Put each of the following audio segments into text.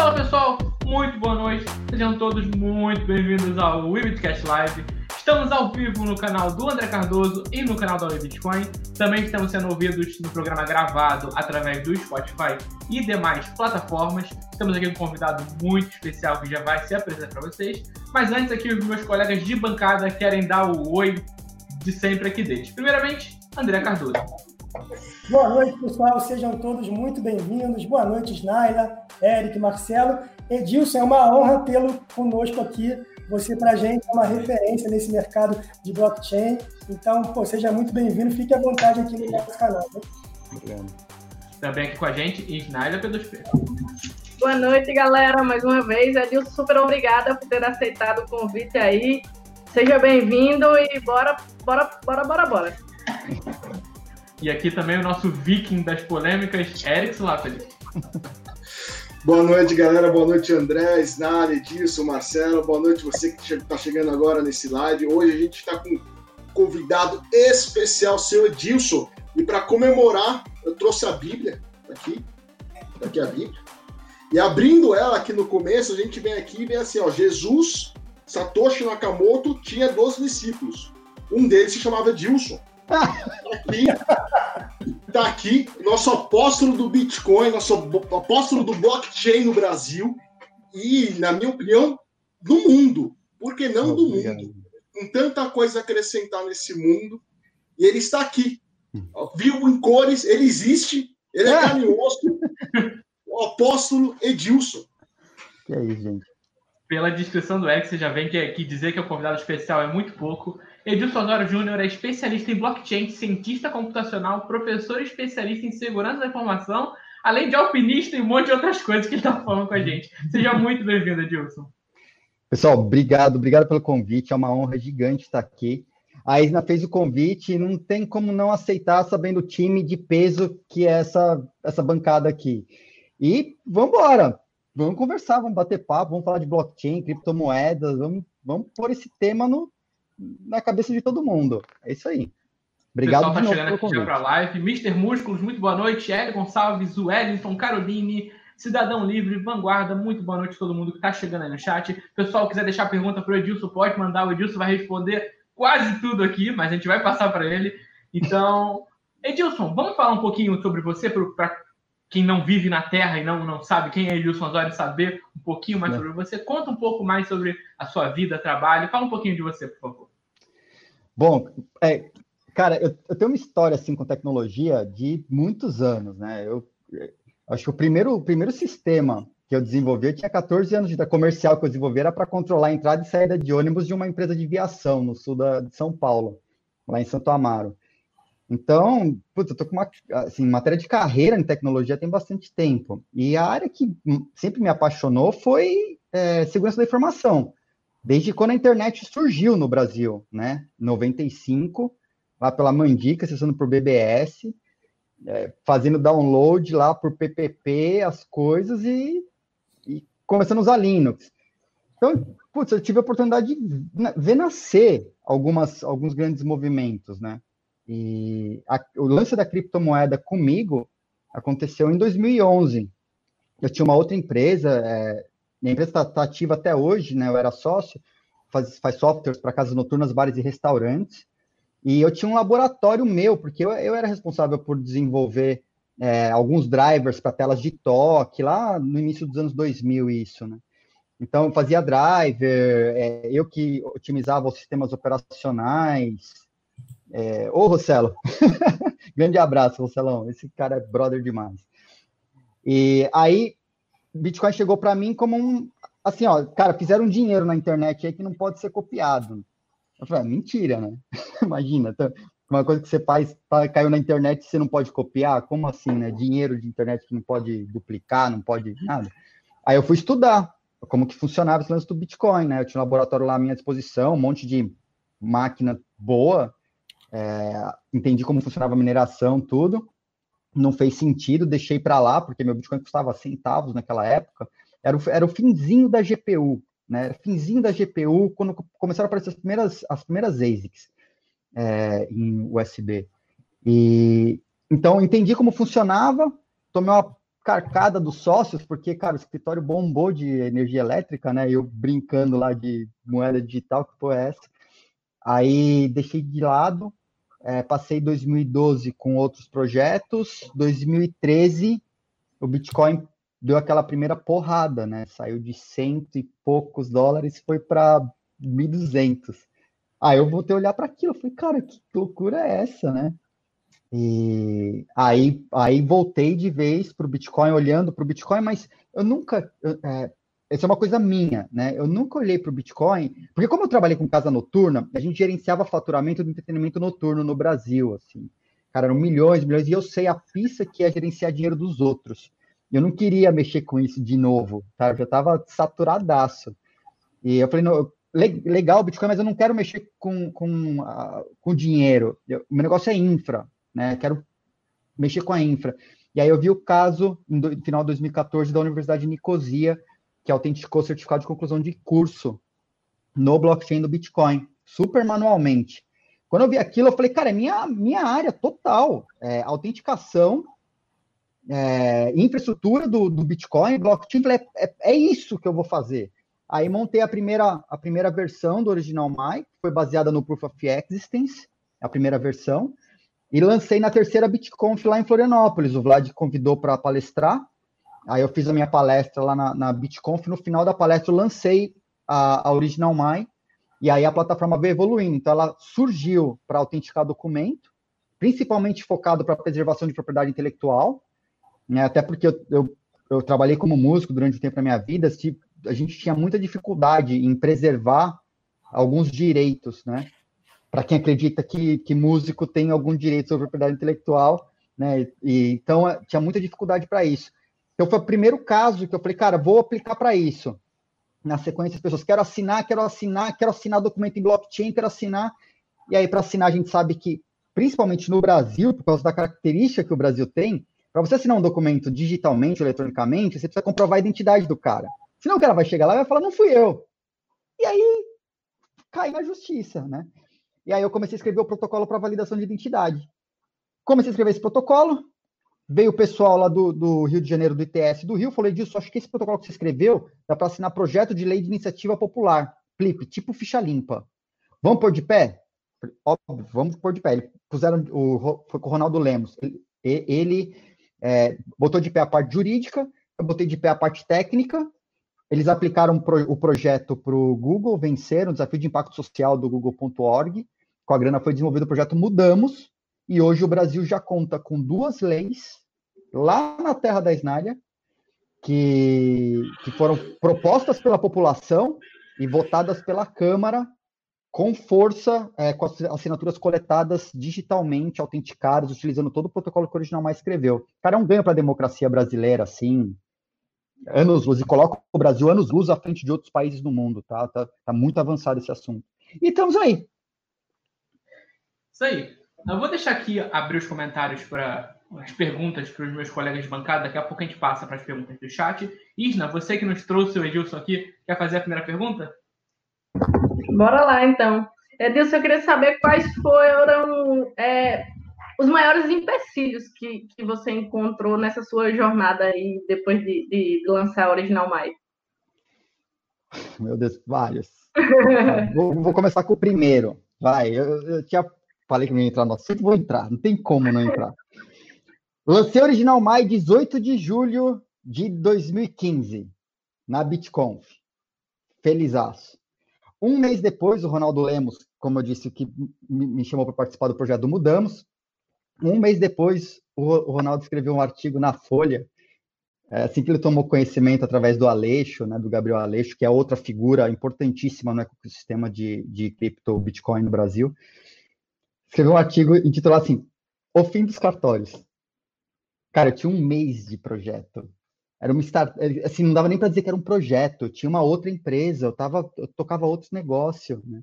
Fala pessoal, muito boa noite, sejam todos muito bem-vindos ao Webcast Live. Estamos ao vivo no canal do André Cardoso e no canal da Bitcoin. Também estamos sendo ouvidos no programa gravado através do Spotify e demais plataformas. Estamos aqui com um convidado muito especial que já vai se apresentar para vocês. Mas antes aqui, os meus colegas de bancada querem dar o oi de sempre aqui deles. Primeiramente, André Cardoso. Boa noite, pessoal. Sejam todos muito bem-vindos. Boa noite, Snaila, Eric, Marcelo. Edilson, é uma honra tê-lo conosco aqui. Você, para a gente, é uma referência nesse mercado de blockchain. Então, pô, seja muito bem-vindo. Fique à vontade aqui no nosso canal. Né? Também aqui com a gente, Snaila P2P. Boa noite, galera. Mais uma vez, Edilson, super obrigada por ter aceitado o convite aí. Seja bem-vindo e bora, bora, bora, bora, bora. E aqui também o nosso viking das polêmicas, Eric Slapeli. Boa noite, galera. Boa noite, André, Snare, Edilson, Marcelo. Boa noite você que está chegando agora nesse live. Hoje a gente está com um convidado especial, seu Edilson. E para comemorar, eu trouxe a Bíblia aqui. Aqui a Bíblia. E abrindo ela aqui no começo, a gente vem aqui e vem assim, ó, Jesus, Satoshi Nakamoto tinha 12 discípulos. Um deles se chamava Edilson. Aqui, tá aqui, nosso apóstolo do Bitcoin, nosso apóstolo do blockchain no Brasil e, na minha opinião, do mundo. Por que não do mundo? Com tanta coisa a acrescentar nesse mundo. E ele está aqui. Vivo em cores, ele existe, ele é carne osso. O apóstolo Edilson. Que é isso, gente. Pela descrição do X, você já vem que, que dizer que é o convidado especial é muito pouco. Edilson Osório Júnior é especialista em blockchain, cientista computacional, professor especialista em segurança da informação, além de alpinista e um monte de outras coisas que ele está falando com a gente. Seja muito bem-vindo, Edilson. Pessoal, obrigado, obrigado pelo convite. É uma honra gigante estar aqui. A Isna fez o convite e não tem como não aceitar, sabendo o time de peso que é essa, essa bancada aqui. E vamos embora, vamos conversar, vamos bater papo, vamos falar de blockchain, criptomoedas, vamos, vamos pôr esse tema no, na cabeça de todo mundo. É isso aí. Obrigado o pessoal tá chegando aqui já para a live. Mr. Músculos, muito boa noite. Hélio Gonçalves, Wellington, Caroline, Cidadão Livre, Vanguarda, muito boa noite a todo mundo que está chegando aí no chat. Pessoal, quiser deixar pergunta para o Edilson, pode mandar. O Edilson vai responder quase tudo aqui, mas a gente vai passar para ele. Então, Edilson, vamos falar um pouquinho sobre você para quem não vive na Terra e não, não sabe quem é Edilson Osório, saber um pouquinho mais é. sobre você. Conta um pouco mais sobre a sua vida, trabalho. Fala um pouquinho de você, por favor. Bom, é, cara, eu, eu, tenho uma história assim com tecnologia de muitos anos, né? Eu, eu acho que o primeiro, o primeiro sistema que eu desenvolvi, eu tinha 14 anos de vida comercial que eu desenvolvi era para controlar a entrada e saída de ônibus de uma empresa de viação no sul da, de São Paulo, lá em Santo Amaro. Então, putz, eu tô com uma assim, matéria de carreira em tecnologia tem bastante tempo. E a área que sempre me apaixonou foi é, segurança da informação desde quando a internet surgiu no Brasil, né? 95, lá pela Mandica, acessando por BBS, é, fazendo download lá por PPP, as coisas e, e começando a usar Linux. Então, putz, eu tive a oportunidade de ver nascer algumas, alguns grandes movimentos, né? E a, o lance da criptomoeda comigo aconteceu em 2011. Eu tinha uma outra empresa, é, minha empresa está tá ativa até hoje, né? Eu era sócio, faz, faz softwares para casas noturnas, bares e restaurantes. E eu tinha um laboratório meu, porque eu, eu era responsável por desenvolver é, alguns drivers para telas de toque, lá no início dos anos 2000, isso, né? Então, eu fazia driver, é, eu que otimizava os sistemas operacionais. É, ô, Rossello, grande abraço, Rosselão, esse cara é brother demais. E aí, Bitcoin chegou para mim como um. Assim, ó, cara, fizeram dinheiro na internet aí que não pode ser copiado. Eu falei, ah, mentira, né? Imagina, tá, uma coisa que você faz, caiu na internet você não pode copiar? Como assim, né? Dinheiro de internet que não pode duplicar, não pode nada. Aí eu fui estudar como que funcionava esse lance do Bitcoin, né? Eu tinha um laboratório lá à minha disposição, um monte de máquina boa, é, entendi como funcionava a mineração, tudo não fez sentido, deixei para lá, porque meu Bitcoin custava centavos naquela época, era o, era o finzinho da GPU, né? Finzinho da GPU, quando começaram a aparecer as primeiras, as primeiras ASICs é, em USB. E então entendi como funcionava, tomei uma, carcada dos sócios, porque, cara, o escritório bombou de energia elétrica, né? Eu brincando lá de moeda digital, que foi é essa? Aí deixei de lado, é, passei 2012 com outros projetos, 2013 o Bitcoin deu aquela primeira porrada, né? Saiu de cento e poucos dólares, foi para 1.200. Aí eu voltei a olhar para aquilo, falei, cara, que loucura é essa, né? E aí, aí voltei de vez para o Bitcoin, olhando para o Bitcoin, mas eu nunca. É, essa é uma coisa minha, né? Eu nunca olhei para o Bitcoin, porque como eu trabalhei com casa noturna, a gente gerenciava faturamento do entretenimento noturno no Brasil, assim. Cara, eram milhões, milhões, e eu sei a pista que é gerenciar dinheiro dos outros. Eu não queria mexer com isso de novo, tá? Eu já estava saturadaço. E eu falei, não, legal o Bitcoin, mas eu não quero mexer com, com, com dinheiro. O meu negócio é infra né? Quero mexer com a infra. E aí eu vi o caso, no final de 2014, da Universidade de Nicosia, que autenticou o certificado de conclusão de curso no blockchain do Bitcoin, super manualmente. Quando eu vi aquilo, eu falei, cara, é minha, minha área total. É, autenticação, é, infraestrutura do, do Bitcoin, blockchain, falei, é, é, é, isso que eu vou fazer. Aí montei a primeira, a primeira versão do Original My, que foi baseada no Proof of Existence, a primeira versão. E lancei na terceira BitConf lá em Florianópolis. O Vlad convidou para palestrar. Aí eu fiz a minha palestra lá na, na BitConf. No final da palestra, eu lancei a, a Original My. E aí a plataforma veio evoluindo. Então, ela surgiu para autenticar documento, principalmente focado para preservação de propriedade intelectual. Né? Até porque eu, eu, eu, trabalhei como músico durante o tempo da minha vida. A gente tinha muita dificuldade em preservar alguns direitos, né? para quem acredita que, que músico tem algum direito sobre propriedade intelectual, né? E, então é, tinha muita dificuldade para isso. Então foi o primeiro caso que eu falei, cara, vou aplicar para isso. Na sequência, as pessoas quero assinar, quero assinar, quero assinar documento em blockchain, quero assinar. E aí, para assinar, a gente sabe que, principalmente no Brasil, por causa da característica que o Brasil tem, para você assinar um documento digitalmente, eletronicamente, você precisa comprovar a identidade do cara. Senão o cara vai chegar lá e vai falar, não fui eu. E aí cai na justiça, né? E aí eu comecei a escrever o protocolo para validação de identidade. Comecei a escrever esse protocolo, veio o pessoal lá do, do, Rio de Janeiro, do ITS do Rio, falei disso, acho que esse protocolo que você escreveu dá para assinar projeto de lei de iniciativa popular, PLIP, tipo ficha limpa. Vamos pôr de pé? Óbvio, vamos pôr de pé. Ele puseram, o, foi com o Ronaldo Lemos. Ele, ele é, botou de pé a parte jurídica, eu botei de pé a parte técnica, eles aplicaram o projeto para o Google, venceram o desafio de impacto social do google.org. Com a grana foi desenvolvido o projeto Mudamos, e hoje o Brasil já conta com duas leis lá na terra da Esnália, que, que foram propostas pela população e votadas pela Câmara com força, é, com as assinaturas coletadas digitalmente, autenticadas, utilizando todo o protocolo que o Original Mais escreveu. Cara, é um ganho para a democracia brasileira, assim, anos luz e coloca o Brasil anos luz à frente de outros países do mundo, tá? Tá, tá muito avançado esse assunto. E estamos aí. Isso aí. Eu vou deixar aqui abrir os comentários para as perguntas para os meus colegas de bancada. Daqui a pouco a gente passa para as perguntas do chat. Isna, você que nos trouxe o Edilson aqui, quer fazer a primeira pergunta? Bora lá, então. Edilson, eu queria saber quais foram é, os maiores empecilhos que, que você encontrou nessa sua jornada aí, depois de, de lançar a Original Mais? Meu Deus, vários. vou, vou, começar com o primeiro. Vai, eu, eu tinha falei que não ia entrar no assunto, vou entrar, não tem como não entrar. Lancei Original Mais 18 de julho de 2015, na BitConf. Felizaço. Um mês depois, o Ronaldo Lemos, como eu disse, que me chamou para participar do projeto Mudamos, um mês depois, o, Ronaldo escreveu um artigo na Folha, é, assim que ele tomou conhecimento através do Aleixo, né, do Gabriel Aleixo, que é outra figura importantíssima no ecossistema de, de cripto Bitcoin no Brasil, escreveu um artigo intitulado assim, O Fim dos Cartórios. Cara, eu tinha um mês de projeto. Era uma start, assim, não dava nem para dizer que era um projeto. Eu tinha uma outra empresa, eu tava, eu tocava outros negócios, né?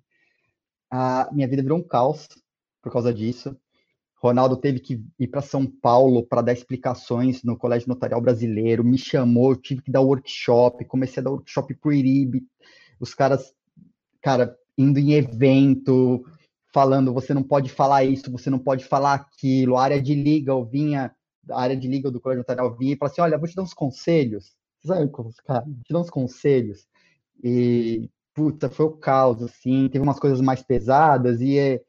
A minha vida virou um caos por causa disso. Ronaldo teve que ir para São Paulo para dar explicações no Colégio Notarial Brasileiro, me chamou, eu tive que dar workshop, comecei a dar workshop pro IRIB, os caras, cara, indo em evento, falando, você não pode falar isso, você não pode falar aquilo, a área de legal vinha da área de legal do Colégio Notarial vinha e falava assim, olha, vou te dar uns conselhos. Sabe cara, vou te dar uns conselhos. E, puta, foi o caos, assim, teve umas coisas mais pesadas e... É...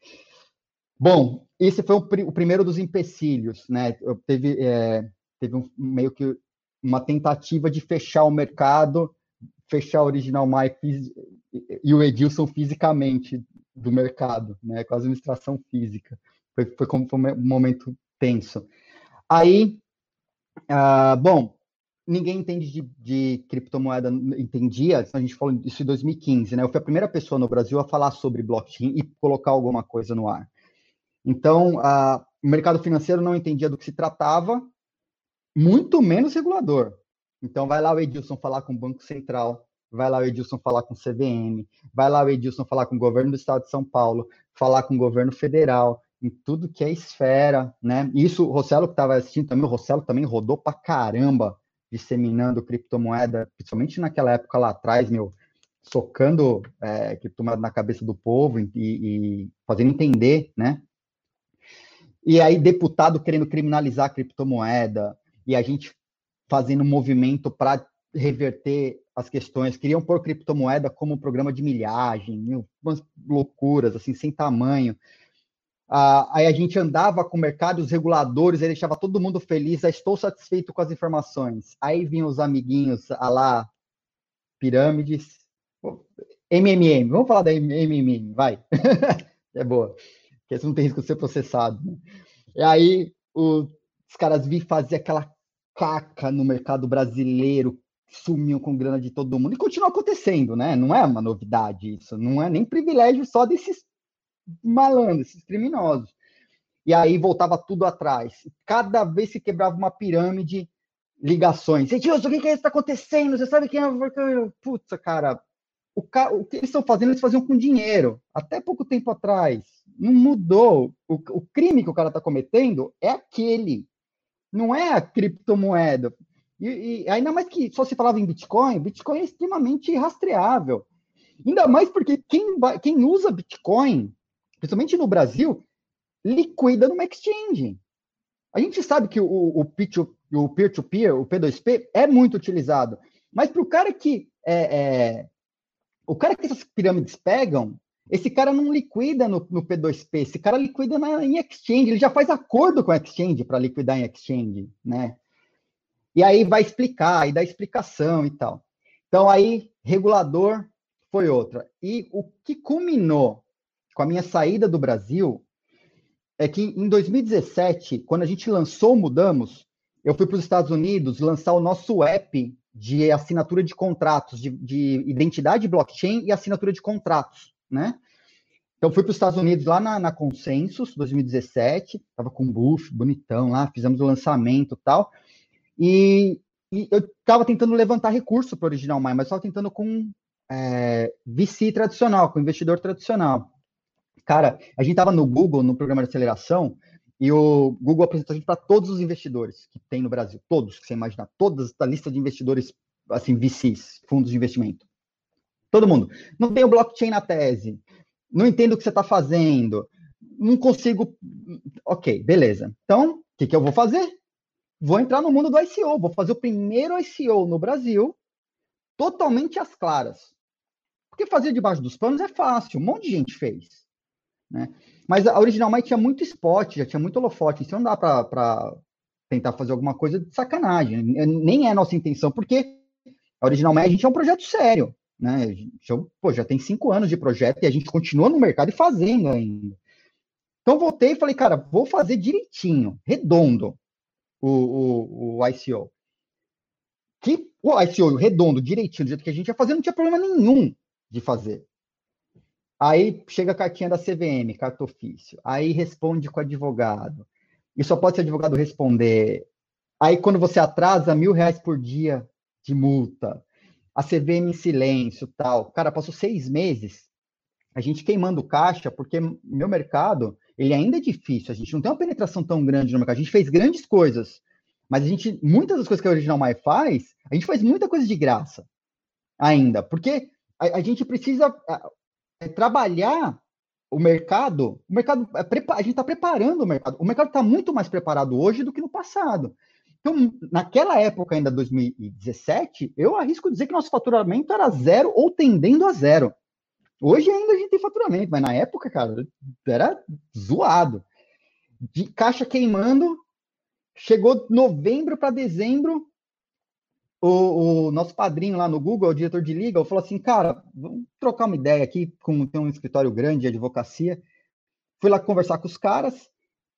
Bom, esse foi o, o, primeiro dos empecilhos, né? Eu teve, é, teve um, meio que uma tentativa de fechar o mercado, fechar o Original Mike e o Edilson fisicamente do mercado, né? Com a administração física. Foi, foi foi um momento tenso. Aí, uh, bom, ninguém entende de, de, criptomoeda, entendia, a gente falou isso em 2015, né? Eu fui a primeira pessoa no Brasil a falar sobre blockchain e colocar alguma coisa no ar. Então, o mercado financeiro não entendia do que se tratava, muito menos regulador. Então, vai lá o Edilson falar com o Banco Central, vai lá o Edilson falar com o CVM, vai lá o Edilson falar com o governo do estado de São Paulo, falar com o governo federal, em tudo que é esfera, né? Isso, o Rossello que estava assistindo também, o Rossello também rodou pra caramba disseminando criptomoeda, principalmente naquela época lá atrás, meu, socando é, criptomoeda na cabeça do povo e, e, fazendo entender, né? E aí, deputado querendo criminalizar a criptomoeda, e a gente fazendo movimento para reverter as questões, queriam pôr criptomoeda como programa de milhagem, umas loucuras, assim, sem tamanho. Ah, aí a gente andava com o mercado, os reguladores, aí deixava todo mundo feliz, ah, estou satisfeito com as informações. Aí vinham os amiguinhos, a lá, pirâmides, MMM, vamos falar da MMM, vai. é boa, porque não tem risco de ser processado. Né? E aí os caras vi fazer aquela caca no mercado brasileiro, sumiam com grana de todo mundo e continua acontecendo, né? Não é uma novidade isso, não é nem privilégio só desses malandros, esses criminosos. E aí voltava tudo atrás. Cada vez que quebrava uma pirâmide, ligações. Edilson, o que, que é está acontecendo? Você sabe quem é? Putz, cara, o, ca... o que eles estão fazendo, eles faziam com dinheiro. Até pouco tempo atrás. Não mudou. O, o crime que o cara está cometendo é aquele. Não é a criptomoeda. E, e, ainda mais que só se falava em Bitcoin, Bitcoin é extremamente rastreável. Ainda mais porque quem, quem usa Bitcoin, principalmente no Brasil, liquida numa exchange. A gente sabe que o, o, o peer-to-peer, o P2P, é muito utilizado. Mas para o cara que é, é, o cara que essas pirâmides pegam, esse cara não liquida no, no P2P, esse cara liquida na, em exchange, ele já faz acordo com a exchange para liquidar em exchange, né? E aí vai explicar, e dá explicação e tal. Então, aí, regulador foi outra. E o que culminou com a minha saída do Brasil é que em 2017, quando a gente lançou Mudamos, eu fui para os Estados Unidos lançar o nosso app de assinatura de contratos, de, de identidade blockchain e assinatura de contratos, né? Então, fui para os Estados Unidos lá na, na Consensus, 2017, estava com o Buff, bonitão lá, fizemos o lançamento e tal. E, e eu estava tentando levantar recurso para o Original Mind, mas estava tentando com é, VC tradicional, com investidor tradicional. Cara, a gente estava no Google, no programa de aceleração, e o Google apresentou a gente para todos os investidores que tem no Brasil, todos que você imaginar, todas a lista de investidores, assim, VCs, fundos de investimento. Todo mundo. Não tem o blockchain na tese, não entendo o que você está fazendo, não consigo. Ok, beleza. Então, o que, que eu vou fazer? Vou entrar no mundo do ICO, vou fazer o primeiro ICO no Brasil, totalmente às claras. Porque fazer debaixo dos panos é fácil, um monte de gente fez. Né? Mas a Original tinha muito spot, já tinha muito holofote, então não dá para tentar fazer alguma coisa de sacanagem. Nem é nossa intenção, porque a Original a gente é um projeto sério. Né? Já, pô, já tem cinco anos de projeto e a gente continua no mercado e fazendo ainda. Então voltei e falei, cara, vou fazer direitinho, redondo o, o, o ICO. Que o ICO redondo, direitinho, do jeito que a gente ia fazer, não tinha problema nenhum de fazer. Aí chega a cartinha da CVM, carta ofício. Aí responde com o advogado. E só pode ser advogado responder. Aí quando você atrasa, mil reais por dia de multa. A CVM em silêncio, tal. Cara, passou seis meses a gente queimando caixa, porque meu mercado, ele ainda é difícil, a gente não tem uma penetração tão grande no mercado, a gente fez grandes coisas, mas a gente, muitas das coisas que a Original Mai faz, a gente faz muita coisa de graça ainda, porque a, a gente precisa é, trabalhar o mercado, o mercado é a gente está preparando o mercado. O mercado está muito mais preparado hoje do que no passado. Então, naquela época, ainda 2017, eu arrisco dizer que nosso faturamento era zero ou tendendo a zero. Hoje ainda a gente tem faturamento, mas na época, cara, era zoado. De caixa queimando, chegou novembro para dezembro, o, o, nosso padrinho lá no Google, o diretor de liga, falou assim, cara, vamos trocar uma ideia aqui, com tem um escritório grande de advocacia. Fui lá conversar com os caras,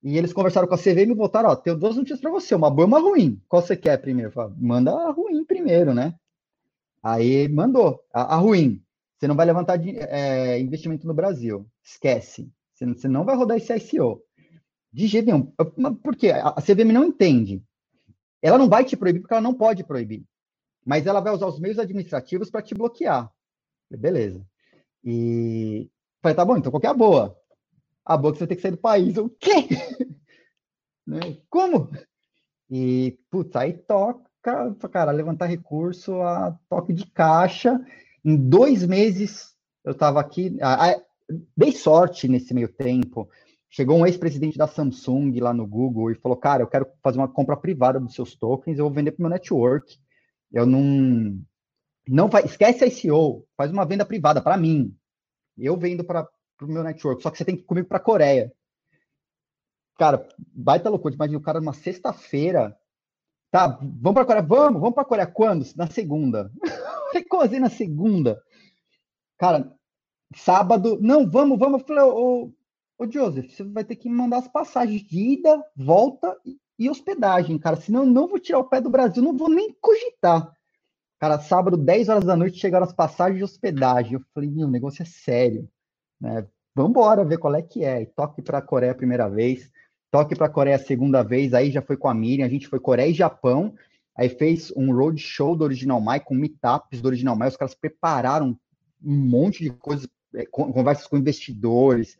e eles conversaram com a CVM e me voltaram, ó, tenho duas notícias para você, uma boa e uma ruim. Qual você quer primeiro? Falei, Manda a ruim primeiro, né? Aí mandou, a, a ruim. Você não vai levantar de, é, investimento no Brasil. Esquece. Você, você, não vai rodar esse ICO. De jeito nenhum. Por quê? A, a CVM não entende. Ela não vai te proibir porque ela não pode proibir. Mas ela vai usar os meios administrativos para te bloquear. Beleza. E falei, tá bom, então qualquer boa a boa que você tem que sair do país. O quê? né? Como? E, putz, aí toca, cara, levantar recurso a toque de caixa. Em dois meses eu estava aqui, ah, dei sorte nesse meio tempo. Chegou um ex-presidente da Samsung lá no Google e falou: Cara, eu quero fazer uma compra privada dos seus tokens, eu vou vender para o meu network. Eu não. não vai, esquece a ICO, faz uma venda privada para mim. Eu vendo para pro meu network, só que você tem que ir comigo pra Coreia. Cara, baita loucura. Imagina o cara numa sexta-feira. Tá, vamos pra Coreia? Vamos, vamos pra Coreia. Quando? Na segunda. Assim na segunda? Cara, sábado. Não, vamos, vamos. Eu falei, ô, ô, Joseph, você vai ter que mandar as passagens de ida, volta e hospedagem, cara. Senão eu não vou tirar o pé do Brasil, não vou nem cogitar. Cara, sábado, 10 horas da noite, chegaram as passagens de hospedagem. Eu falei, meu, o negócio é sério. Né? Vamos embora ver qual é que é. E toque para a Coreia a primeira vez, toque para a Coreia a segunda vez, aí já foi com a Miriam, a gente foi Coreia e Japão, aí fez um roadshow do Original Mai, com meetups do Original Mai, os caras prepararam um monte de coisas, é, conversas com investidores,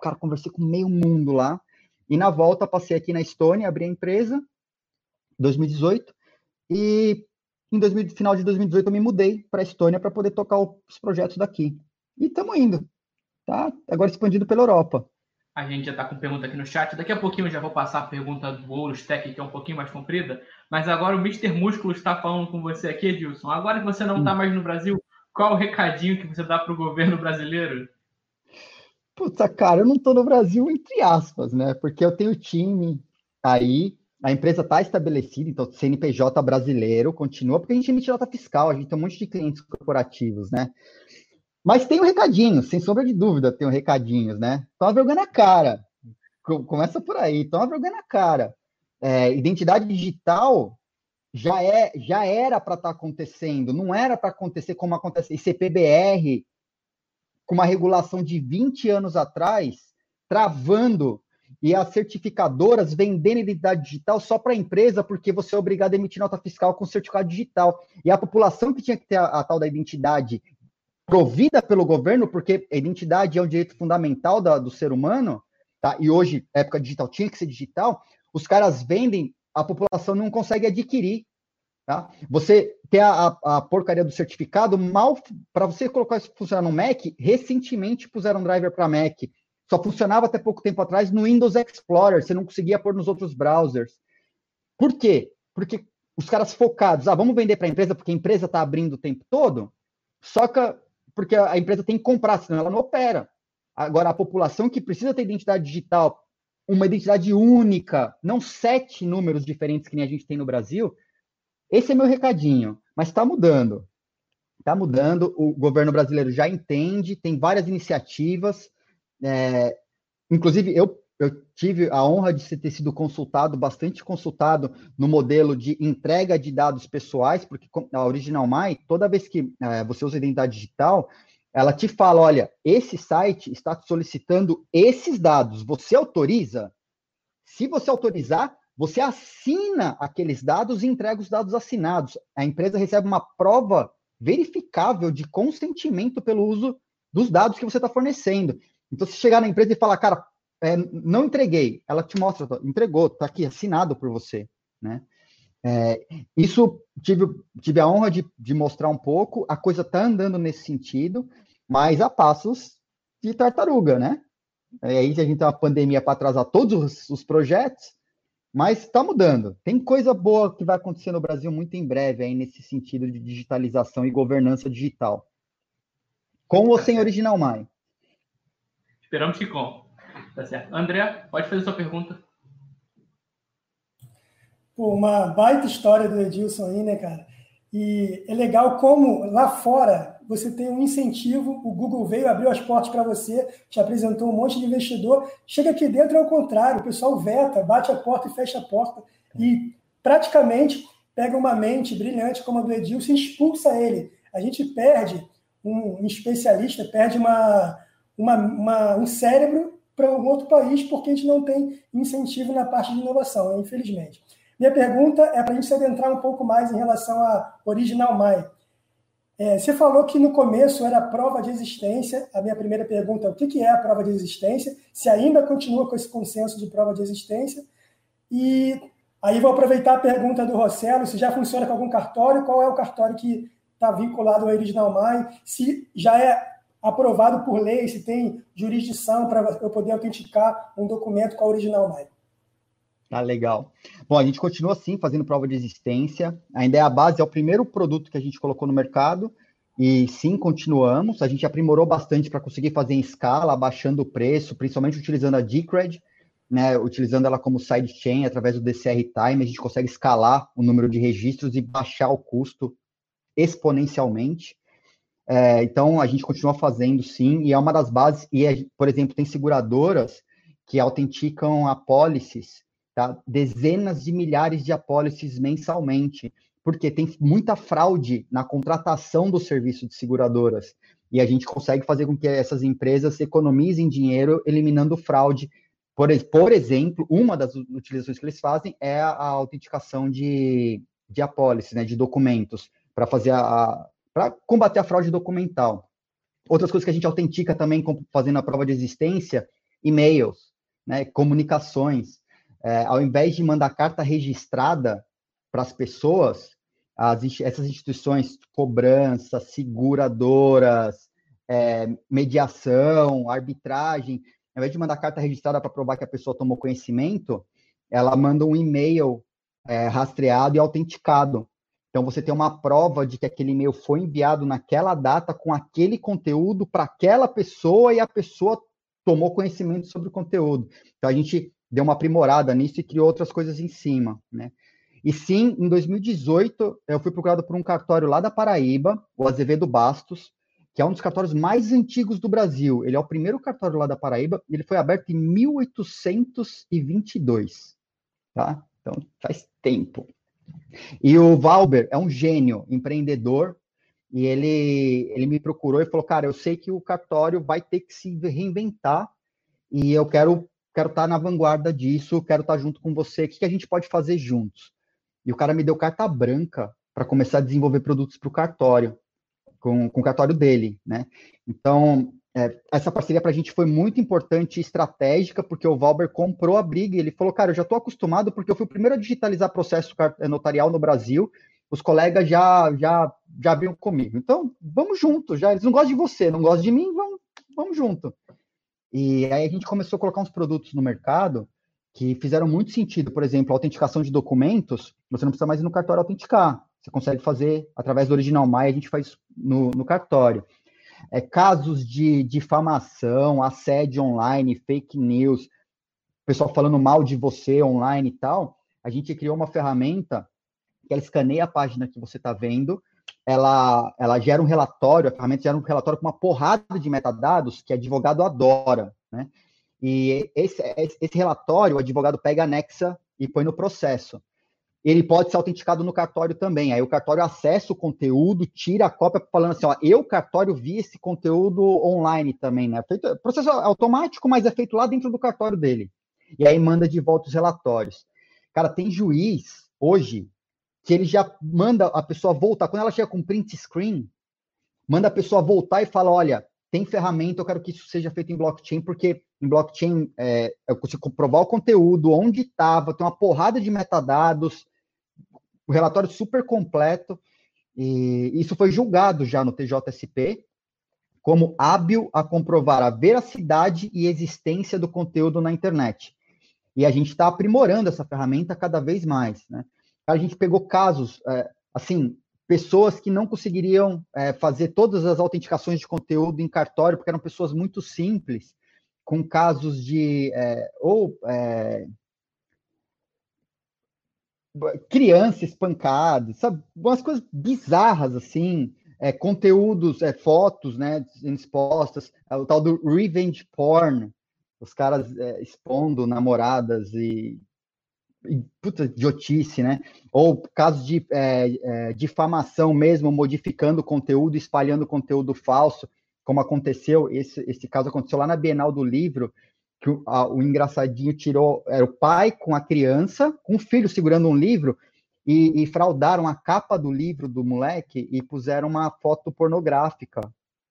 cara, conversei com meio mundo lá, e na volta passei aqui na Estônia, abri a empresa, 2018, e em 2000, final de 2018 eu me mudei para a Estônia para poder tocar os projetos daqui. E estamos indo tá agora expandido pela Europa. A gente já está com pergunta aqui no chat. Daqui a pouquinho eu já vou passar a pergunta do Ouros Tech, que é um pouquinho mais comprida. Mas agora o Mr. Músculo está falando com você aqui, Edilson. Agora que você não está hum. mais no Brasil, qual o recadinho que você dá para o governo brasileiro? Puta, cara, eu não estou no Brasil, entre aspas, né? Porque eu tenho time aí, a empresa está estabelecida, então CNPJ brasileiro continua, porque a gente emite nota fiscal, a gente tem um monte de clientes corporativos, né? Mas tem um recadinho, sem sombra de dúvida, tem um recadinhos, né? Toma vergonha na cara. Começa por aí, toma vergonha na cara. É, identidade digital já, é, já era para estar tá acontecendo, não era para acontecer como acontece. E CPBR, com uma regulação de 20 anos atrás, travando e as certificadoras vendendo identidade digital só para a empresa, porque você é obrigado a emitir nota fiscal com certificado digital. E a população que tinha que ter a, a tal da identidade provida pelo governo, porque a identidade é um direito fundamental da, do ser humano, tá? e hoje, época digital, tinha que ser digital, os caras vendem, a população não consegue adquirir. Tá? Você tem a, a, a porcaria do certificado, mal para você colocar isso funcionar no Mac, recentemente puseram um driver para Mac. Só funcionava até pouco tempo atrás no Windows Explorer, você não conseguia pôr nos outros browsers. Por quê? Porque os caras focados, ah, vamos vender para a empresa porque a empresa está abrindo o tempo todo, que porque a empresa tem que comprar, senão ela não opera. Agora, a população que precisa ter identidade digital, uma identidade única, não sete números diferentes que nem a gente tem no Brasil, esse é meu recadinho. Mas está mudando. Está mudando. O governo brasileiro já entende, tem várias iniciativas. É, inclusive, eu eu tive a honra de ter sido consultado, bastante consultado, no modelo de entrega de dados pessoais, porque a Original My, toda vez que é, você usa identidade digital, ela te fala: olha, esse site está solicitando esses dados, você autoriza? Se você autorizar, você assina aqueles dados e entrega os dados assinados. A empresa recebe uma prova verificável de consentimento pelo uso dos dados que você está fornecendo. Então, se chegar na empresa e falar, cara, é, não entreguei, ela te mostra, entregou, está aqui assinado por você, né? É, isso tive, tive a honra de, de mostrar um pouco, a coisa está andando nesse sentido, mas a passos de tartaruga, né? E aí a gente tem uma pandemia para atrasar todos os, os projetos, mas está mudando. Tem coisa boa que vai acontecer no Brasil muito em breve aí nesse sentido de digitalização e governança digital. Com ou sem Original Mai? Esperamos que com. Tá certo. André, pode fazer sua pergunta. Pô, uma baita história do Edilson aí, né, cara? E é legal como lá fora você tem um incentivo, o Google veio, abriu as portas para você, te apresentou um monte de investidor. Chega aqui dentro é o contrário, o pessoal veta, bate a porta e fecha a porta. E praticamente pega uma mente brilhante como a do Edilson e expulsa ele. A gente perde um, especialista, perde uma, uma, uma um cérebro para um outro país porque a gente não tem incentivo na parte de inovação, infelizmente. Minha pergunta é para a gente se adentrar um pouco mais em relação à Original My. É, você falou que no começo era prova de existência. A minha primeira pergunta é o que é a prova de existência? Se ainda continua com esse consenso de prova de existência? E aí vou aproveitar a pergunta do Rossello, se já funciona com algum cartório, qual é o cartório que está vinculado ao Original My, se já é aprovado por lei, se tem jurisdição para eu poder autenticar um documento com a Original My. Ah, legal. Bom, a gente continua assim, fazendo prova de existência. Ainda é a base, é o primeiro produto que a gente colocou no mercado. E sim, continuamos. A gente aprimorou bastante para conseguir fazer em escala, abaixando o preço, principalmente utilizando a Decred, né, utilizando ela como sidechain através do DCR Time, a gente consegue escalar o número de registros e baixar o custo exponencialmente. É, então, a gente continua fazendo sim, e é uma das bases. E, é, por exemplo, tem seguradoras que autenticam apólices tá? dezenas de milhares de apólices mensalmente, porque tem muita fraude na contratação do serviço de seguradoras. E a gente consegue fazer com que essas empresas economizem dinheiro eliminando fraude. Por, por exemplo, uma das utilizações que eles fazem é a, a autenticação de, de apólices, né, de documentos, para fazer a, para combater a fraude documental. Outras coisas que a gente autentica também, fazendo a prova de existência, e-mails, né, comunicações é, ao invés de mandar carta registrada para as pessoas, as, essas instituições, cobrança, seguradoras, é, mediação, arbitragem, ao invés de mandar carta registrada para provar que a pessoa tomou conhecimento, ela manda um e-mail é, rastreado e autenticado. Então, você tem uma prova de que aquele e-mail foi enviado naquela data com aquele conteúdo para aquela pessoa e a pessoa tomou conhecimento sobre o conteúdo. Então, a gente deu uma aprimorada nisso e criou outras coisas em cima, né? E sim, em 2018, eu fui procurado por um cartório lá da Paraíba, o Azevedo Bastos, que é um dos cartórios mais antigos do Brasil. Ele é o primeiro cartório lá da Paraíba, ele foi aberto em 1822, tá? Então, faz tempo. E o Valber é um gênio, empreendedor, e ele, ele me procurou e falou, cara, eu sei que o cartório vai ter que se reinventar, e eu quero quero estar na vanguarda disso, quero estar junto com você, o que, a gente pode fazer juntos? E o cara me deu carta branca para começar a desenvolver produtos para o cartório, com, com o cartório dele, né? Então, é, essa parceria para a gente foi muito importante e estratégica, porque o Valber comprou a briga e ele falou, cara, eu já estou acostumado porque eu fui o primeiro a digitalizar processo é, notarial no Brasil, os colegas já já já vinham comigo. Então, vamos junto, já eles não gostam de você, não gostam de mim, vamos, vamos junto. E aí a gente começou a colocar uns produtos no mercado que fizeram muito sentido. Por exemplo, a autenticação de documentos, você não precisa mais ir no cartório autenticar. Você consegue fazer através do Original My, a gente faz no, no cartório. É, casos de difamação, assédio online, fake news, pessoal falando mal de você online e tal, a gente criou uma ferramenta que ela escaneia a página que você está vendo ela, ela gera um relatório, a ferramenta gera um relatório com uma porrada de metadados que advogado adora, né? E esse, esse relatório, o advogado pega, anexa e põe no processo. Ele pode ser autenticado no cartório também. Aí o cartório acessa o conteúdo, tira a cópia falando assim, ó, eu, cartório, vi esse conteúdo online também, né? Feito, processo automático, mas é feito lá dentro do cartório dele. E aí manda de volta os relatórios. Cara, tem juiz hoje que ele já manda a pessoa voltar. Quando ela chega com print screen, manda a pessoa voltar e fala: olha, tem ferramenta, eu quero que isso seja feito em blockchain, porque em blockchain é, eu consigo comprovar o conteúdo, onde estava, tem uma porrada de metadados, o relatório super completo. E isso foi julgado já no TJSP como hábil a comprovar a veracidade e existência do conteúdo na internet. E a gente está aprimorando essa ferramenta cada vez mais. Né? A gente pegou casos, é, assim, pessoas que não conseguiriam é, fazer todas as autenticações de conteúdo em cartório, porque eram pessoas muito simples, com casos de é, ou é, criança espancada, sabe? Umas coisas bizarras assim, é, conteúdos, é, fotos, né, expostas, é, o tal do revenge porn, os caras é, expondo namoradas e, e, puta idiotice, né? Ou casos de é, é, difamação mesmo, modificando conteúdo, espalhando conteúdo falso, como aconteceu, esse, esse caso aconteceu lá na Bienal do Livro, que o, a, o engraçadinho tirou, era o pai com a criança, com o filho segurando um livro, e, e, fraudaram a capa do livro do moleque e puseram uma foto pornográfica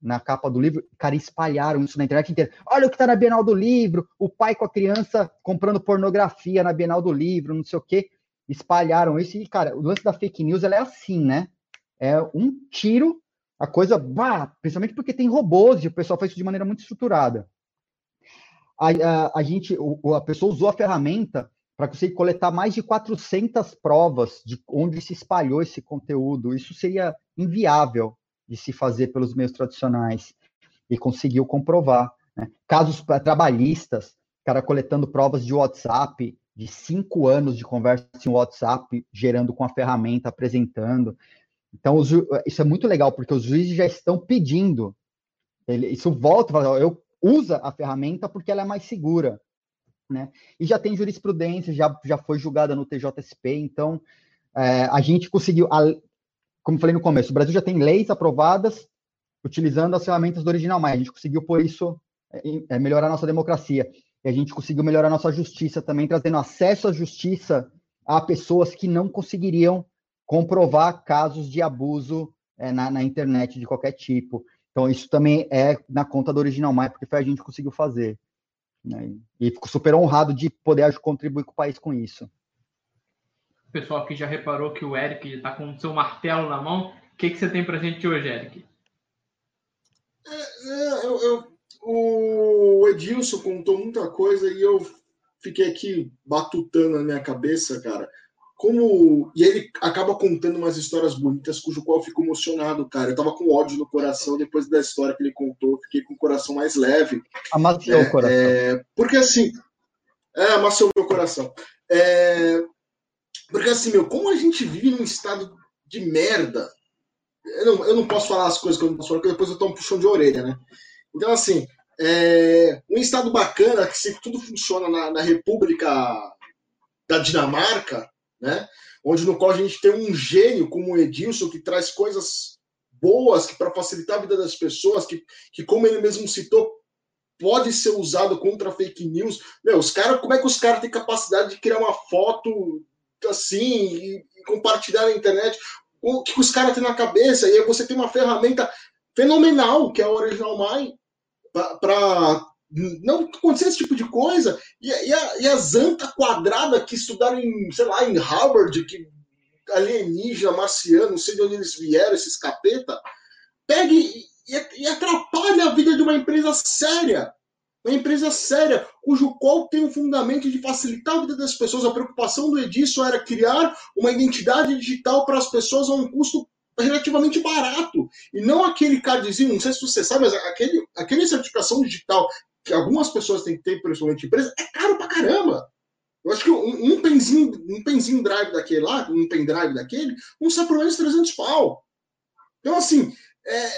na capa do livro. Cara, espalharam isso na internet inteira. Olha o que está na Bienal do Livro, o pai com a criança comprando pornografia na Bienal do Livro, não sei o quê. Espalharam isso e, cara, o lance da fake news ela é assim, né? É um tiro, a coisa, bah, principalmente porque tem robôs e o pessoal faz isso de maneira muito estruturada a, a, a gente, a pessoa usou a ferramenta para conseguir coletar mais de 400 provas de onde se espalhou esse conteúdo. Isso seria inviável de se fazer pelos meios tradicionais e conseguiu comprovar. Né? Casos trabalhistas, cara coletando provas de WhatsApp, de cinco anos de conversa em WhatsApp, gerando com a ferramenta, apresentando. Então, isso é muito legal, porque os juízes já estão pedindo. Ele, isso volta, eu usa a ferramenta porque ela é mais segura. Né? E já tem jurisprudência, já, já foi julgada no TJSP, então é, a gente conseguiu, a, como falei no começo, o Brasil já tem leis aprovadas utilizando as ferramentas do Original Mais, a gente conseguiu, por isso, é, é, melhorar a nossa democracia. E a gente conseguiu melhorar a nossa justiça também, trazendo acesso à justiça a pessoas que não conseguiriam comprovar casos de abuso é, na, na internet de qualquer tipo. Então, isso também é na conta do Original Mais, porque foi a gente que conseguiu fazer. Né? E fico super honrado de poder contribuir com o país com isso. O pessoal aqui já reparou que o Eric está com o seu martelo na mão. O que, que você tem para a gente hoje, Eric? É, é, eu, eu, o Edilson contou muita coisa e eu fiquei aqui batutando na minha cabeça, cara como. E ele acaba contando umas histórias bonitas, cujo qual eu fico emocionado, cara. Eu tava com ódio no coração depois da história que ele contou, fiquei com o coração mais leve. Amaciou é, o coração. É, porque assim. É, amaciou meu coração. É, porque assim, meu, como a gente vive num estado de merda. Eu não, eu não posso falar as coisas que eu não posso falar, porque depois eu tomo um puxão de orelha, né? Então, assim, é, um estado bacana, que se tudo funciona na, na República da Dinamarca, né? Onde no qual a gente tem um gênio como o Edilson que traz coisas boas para facilitar a vida das pessoas, que, que como ele mesmo citou, pode ser usado contra fake news. Meu, os caras, como é que os caras têm capacidade de criar uma foto assim e, e compartilhar na internet? O que os caras têm na cabeça? E aí você tem uma ferramenta fenomenal, que é o Original Mind, para não acontecer esse tipo de coisa. E, e, a, e a Zanta quadrada que estudaram em, sei lá, em Harvard, que alienígena, marciano, não sei de onde eles vieram, esses capeta, pega e, e, atrapalha a vida de uma empresa séria. Uma empresa séria, cujo qual tem um fundamento de facilitar a vida das pessoas. A preocupação do Edilson era criar uma identidade digital para as pessoas a um custo relativamente barato. E não aquele cardzinho, não sei se você sabe, mas aquele, aquele certificação digital que algumas pessoas têm que ter, principalmente empresa, é caro pra caramba. Eu acho que um, um penzinho, um penzinho drive daquele lá, um pendrive daquele, não sai por menos 300 pau. Então, assim, é,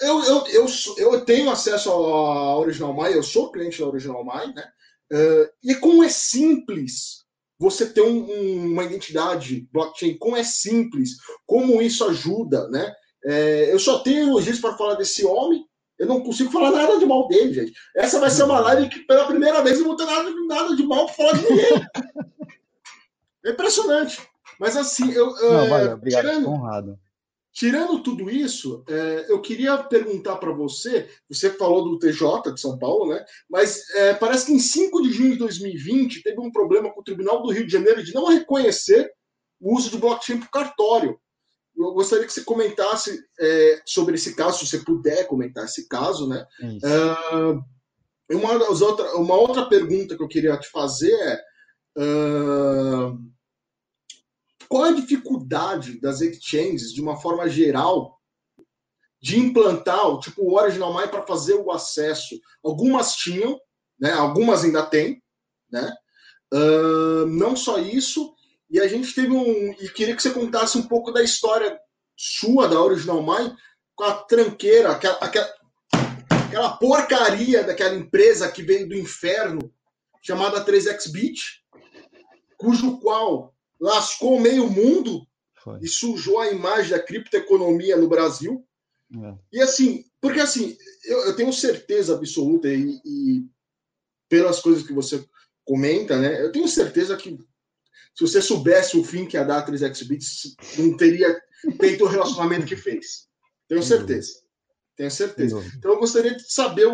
eu, eu, eu, eu, tenho acesso à Original My, eu sou cliente da Original My, né? Uh, e como é simples você ter um, um, uma identidade blockchain, como é simples, como isso ajuda, né? É, eu só tenho elogios para falar desse homem, eu não consigo falar nada de mal dele, gente. Essa vai ser uma live que, pela primeira vez, eu não vou ter nada, nada de mal para falar de ninguém. é impressionante. Mas assim, eu. Não, é, valeu, obrigado, tirando, honrado. tirando tudo isso, é, eu queria perguntar para você. Você falou do TJ de São Paulo, né? Mas é, parece que em 5 de junho de 2020 teve um problema com o Tribunal do Rio de Janeiro de não reconhecer o uso de blockchain para cartório. Eu gostaria que você comentasse é, sobre esse caso, se você puder comentar esse caso, né? Uh, uma, outra, uma outra pergunta que eu queria te fazer é uh, qual a dificuldade das exchanges, de uma forma geral, de implantar tipo, o Original My para fazer o acesso? Algumas tinham, né? algumas ainda têm, né? Uh, não só isso, e a gente teve um. E queria que você contasse um pouco da história sua, da Original Mine, com a tranqueira, aquela, aquela, aquela porcaria daquela empresa que veio do inferno, chamada 3xBit, cujo qual lascou meio mundo Foi. e sujou a imagem da criptoeconomia no Brasil. É. E assim, porque assim, eu, eu tenho certeza absoluta, e, e, pelas coisas que você comenta, né? Eu tenho certeza que se você soubesse o fim que ia dar a 3xBits, não teria feito o relacionamento que fez. Tenho certeza. Tenho certeza. Então eu gostaria de saber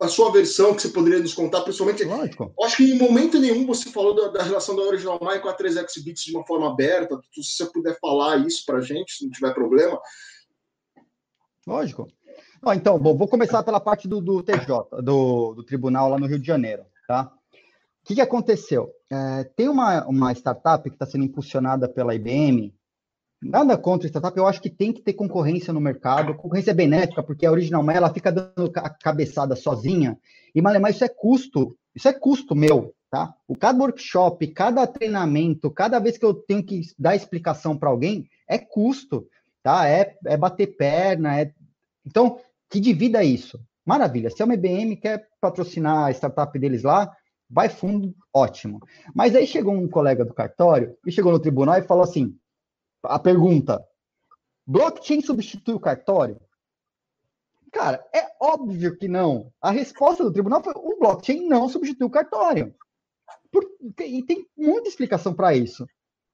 a sua versão que você poderia nos contar, principalmente. Lógico. Acho que em momento nenhum você falou da, da relação da Original Mai com a 3xBits de uma forma aberta. Se você puder falar isso para gente, se não tiver problema. Lógico. então, bom, vou começar pela parte do, do TJ, do, do tribunal lá no Rio de Janeiro, tá? O que, que aconteceu? É, tem uma, uma startup que está sendo impulsionada pela IBM. Nada contra a startup, eu acho que tem que ter concorrência no mercado. Concorrência é benéfica, porque a Original ela fica dando a cabeçada sozinha. E, mas isso é custo, isso é custo meu, tá? O cada workshop, cada treinamento, cada vez que eu tenho que dar explicação para alguém, é custo, tá? É, é bater perna, é... Então, que divida isso. Maravilha. Se a IBM quer patrocinar a startup deles lá, vai fundo, ótimo. Mas aí chegou um colega do cartório e chegou no tribunal e falou assim: a pergunta: blockchain substitui o cartório? Cara, é óbvio que não. A resposta do tribunal foi: o blockchain não substitui o cartório. Por, e tem muita explicação para isso.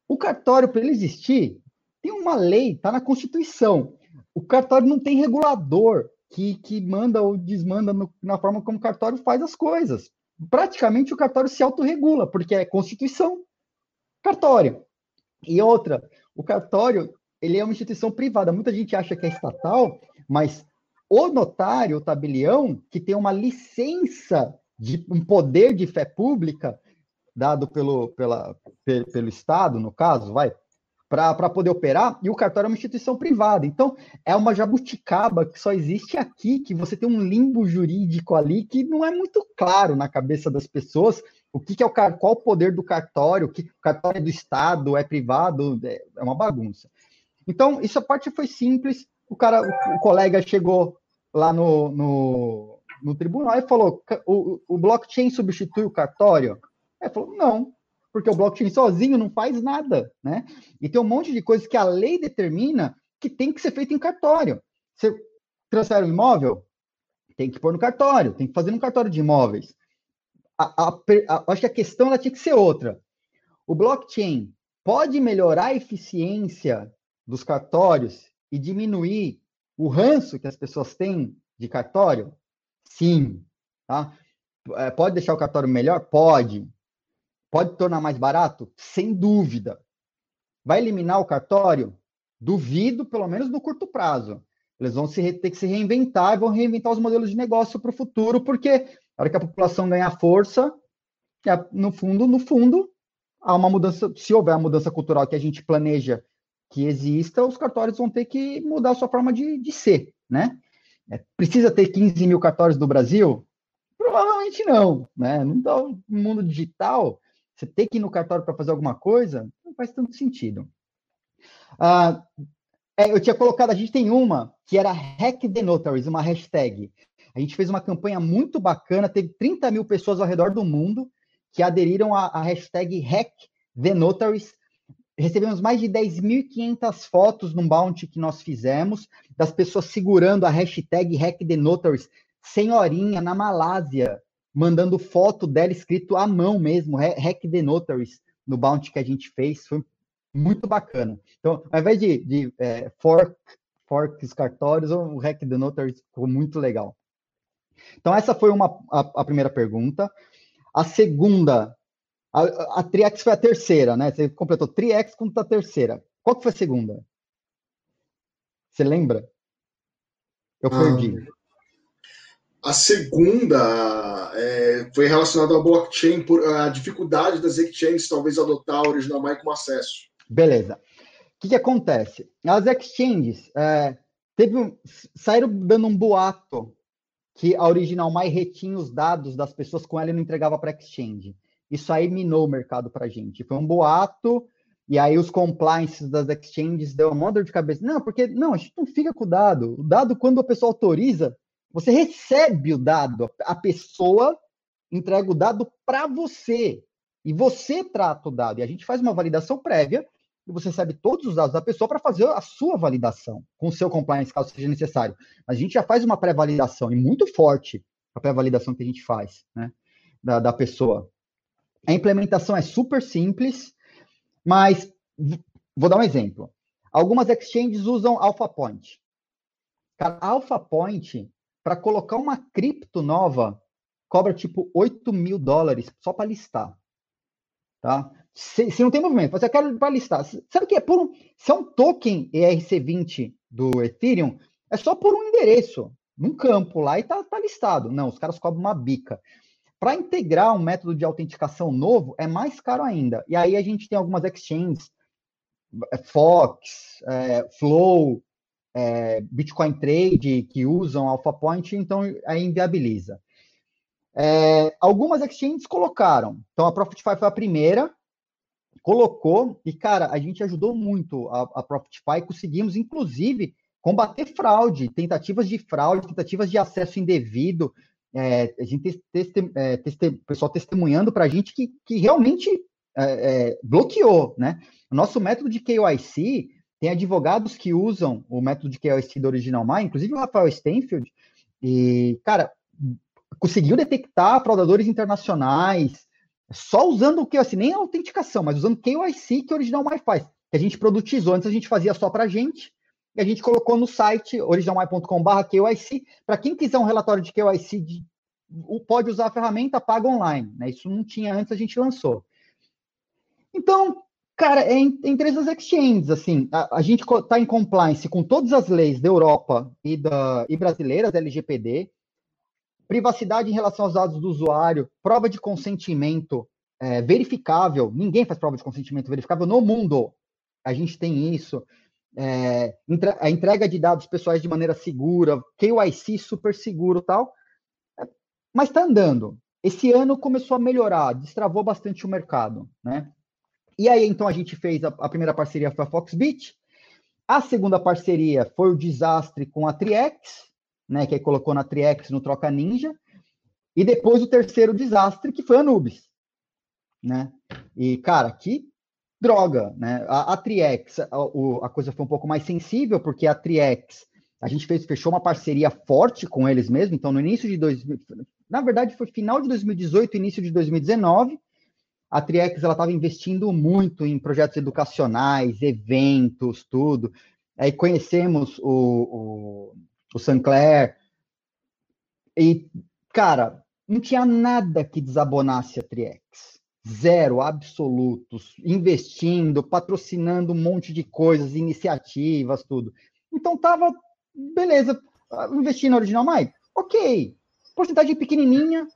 O cartório, para ele existir, tem uma lei, está na Constituição. O cartório não tem regulador que, que manda ou desmanda no, na forma como o cartório faz as coisas praticamente o cartório se autorregula, porque é Constituição. Cartório. E outra, o cartório, ele é uma instituição privada. Muita gente acha que é estatal, mas o notário, o tabelião, que tem uma licença de um poder de fé pública dado pelo, pela, pelo Estado, no caso, vai, para poder operar, e o cartório é uma instituição privada. Então, é uma jabuticaba que só existe aqui, que você tem um limbo jurídico ali que não é muito claro na cabeça das pessoas o que, que é o qual o poder do cartório, que o cartório é do Estado, é privado, é, é uma bagunça. Então, isso a parte foi simples. O cara, o, colega chegou lá no, no, no, tribunal e falou: o, o blockchain substitui o cartório? Ele falou: não, porque o blockchain sozinho não faz nada, né? E tem um monte de coisas que a lei determina que tem que ser feito em cartório. Você transfere um imóvel, tem que pôr no cartório, tem que fazer no cartório de imóveis. A, a, a, acho que a questão ela tinha que ser outra. O blockchain pode melhorar a eficiência dos cartórios e diminuir o ranço que as pessoas têm de cartório? Sim. Tá? É, pode deixar o cartório melhor? Pode. Pode tornar mais barato? Sem dúvida. Vai eliminar o cartório? Duvido, pelo menos no curto prazo. Eles vão se, ter que se reinventar e vão reinventar os modelos de negócio para o futuro, porque a hora que a população ganhar força, é, no fundo, no fundo, há uma mudança. Se houver a mudança cultural que a gente planeja que exista, os cartórios vão ter que mudar a sua forma de, de ser, né? É, precisa ter 15 mil cartórios no Brasil? Provavelmente não, né? No mundo digital, você ter que ir no cartório para fazer alguma coisa, não faz tanto sentido. Ah, é, eu tinha colocado, a gente tem uma que era Hack the Notaries, uma hashtag. A gente fez uma campanha muito bacana, teve 30 mil pessoas ao redor do mundo que aderiram à, hashtag Hack the Notaries. Recebemos mais de 10.500 fotos num bounty que nós fizemos, das pessoas segurando a hashtag Hack the Notaries, senhorinha na Malásia, mandando foto dela escrito à mão mesmo, Hack the Notaries, no bounty que a gente fez, foi muito bacana. Então, ao invés de, de é, fork, forks cartórios, o Hack the Notaries ficou muito legal. Então, essa foi uma, a, a primeira pergunta. A segunda, a, a Triex foi a terceira, né? Você completou Triex contra a terceira. Qual que foi a segunda? Você lembra? Eu ah, perdi. A segunda é, foi relacionada ao blockchain, por a dificuldade das exchanges talvez adotar o Original MAI como acesso. Beleza. O que, que acontece? As exchanges é, teve saíram dando um boato que a Original MAI retinha os dados das pessoas com ela e não entregava para exchange. Isso aí minou o mercado para a gente. Foi um boato, e aí os compliances das exchanges deu uma dor de cabeça. Não, porque não, a gente não fica com o dado. O dado, quando a pessoa autoriza, você recebe o dado, a pessoa entrega o dado para você e você trata o dado. E a gente faz uma validação prévia e você recebe todos os dados da pessoa para fazer a sua validação com o seu compliance, caso seja necessário. A gente já faz uma pré-validação e muito forte a pré-validação que a gente faz, né, da, da pessoa. A implementação é super simples, mas vou dar um exemplo. Algumas exchanges usam Alpha Point. Cara, Alpha Point para colocar uma cripto nova, cobra tipo 8 mil dólares só para listar. Tá? Se, se, não tem movimento, você quer para listar. Sabe o que é? Por um, se é um token ERC20 do Ethereum, é só por um endereço, num campo lá e tá, tá listado. Não, os caras cobram uma bica. Para integrar um método de autenticação novo, é mais caro ainda. E aí a gente tem algumas exchanges, é, Fox, é, Flow, é, Bitcoin Trade que usam Alpha Point, então aí inviabiliza. É, algumas exchanges colocaram. Então a Profitify foi a primeira, colocou, e cara, a gente ajudou muito a, a Profitify, conseguimos inclusive combater fraude, tentativas de fraude, tentativas de acesso indevido. É, a gente teste, é, teste, pessoal testemunhando para a gente que, que realmente é, é, bloqueou, né? O nosso método de KYC tem advogados que usam o método de KYC do Original My, inclusive o Rafael Stenfield, e, cara, conseguiu detectar fraudadores internacionais só usando o KYC, nem a autenticação, mas usando KYC que o Original My faz, que a gente produtizou. Antes a gente fazia só para gente, e a gente colocou no site originalmy.com.br KYC. Para quem quiser um relatório de KYC, de, pode usar a ferramenta, paga online. Né? Isso não tinha antes, a gente lançou. Então, Cara, é entre as exchanges, assim, a, a gente está em compliance com todas as leis da Europa e, da, e brasileiras, LGPD, privacidade em relação aos dados do usuário, prova de consentimento é, verificável, ninguém faz prova de consentimento verificável no mundo, a gente tem isso, é, a entrega de dados pessoais de maneira segura, KYC super seguro tal, é, mas está andando. Esse ano começou a melhorar, destravou bastante o mercado, né? E aí, então, a gente fez a, a primeira parceria foi a Foxbit. A segunda parceria foi o desastre com a Triex, né? Que aí colocou na Triex no Troca Ninja. E depois o terceiro desastre, que foi a Nubis, né? E, cara, que droga, né? A, a Triex, a, a, coisa foi um pouco mais sensível, porque a Triex, a gente fez, fechou uma parceria forte com eles mesmo, então no início de 2000, na verdade foi final de 2018, início de 2019, a Triex ela estava investindo muito em projetos educacionais, eventos, tudo. Aí conhecemos o, o, o Sancler e, cara, não tinha nada que desabonasse a Triex. Zero, absolutos, investindo, patrocinando um monte de coisas, iniciativas, tudo. Então tava, beleza, investir na Original Mai? Ok. Porcentagem pequenininha,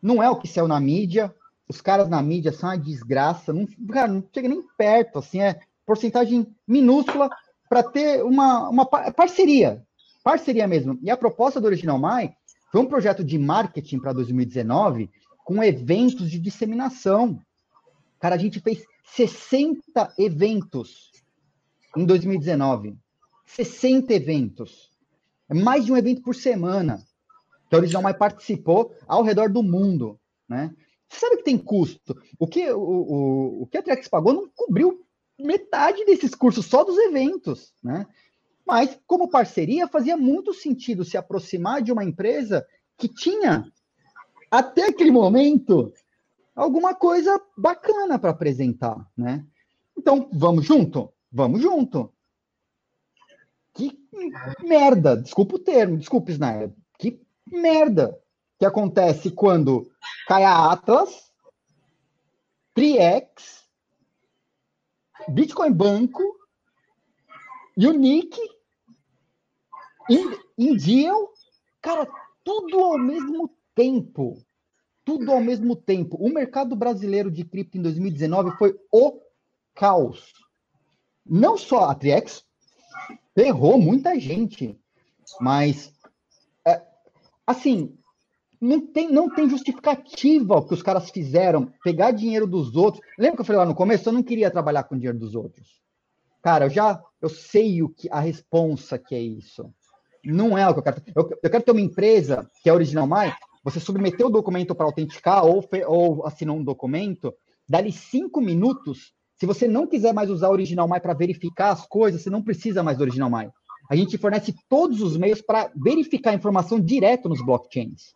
não é o que saiu na mídia, os caras na mídia são uma desgraça, não, cara, não chega nem perto, assim, é porcentagem minúscula para ter uma, uma parceria, parceria mesmo. E a proposta do Original Mai foi um projeto de marketing para 2019 com eventos de disseminação. Cara, a gente fez 60 eventos em 2019. 60 eventos. É mais de um evento por semana que a Original Mai participou ao redor do mundo, né? Você sabe que tem custo. O que, o, o, o que a Trex pagou não cobriu metade desses cursos, só dos eventos, né? Mas, como parceria, fazia muito sentido se aproximar de uma empresa que tinha, até aquele momento, alguma coisa bacana para apresentar, né? Então, vamos junto? Vamos junto. Que merda, desculpa o termo, desculpa, Snyder. Que merda que acontece quando cai a Atlas, Triex, Bitcoin Banco, Unique Indiam, cara, tudo ao mesmo tempo. Tudo ao mesmo tempo. O mercado brasileiro de cripto em 2019 foi o caos. Não só a Triex ferrou muita gente, mas é, assim, não tem, não tem justificativa o que os caras fizeram, pegar dinheiro dos outros. Lembra que eu falei lá no começo? Eu não queria trabalhar com dinheiro dos outros. Cara, eu já eu sei o que a responsa que é isso. Não é o que eu quero. Eu, eu quero ter uma empresa que é original mais. Você submeteu o documento para autenticar ou, ou assinou um documento, dali cinco minutos. Se você não quiser mais usar o Original My para verificar as coisas, você não precisa mais do Original My. A gente fornece todos os meios para verificar a informação direto nos blockchains.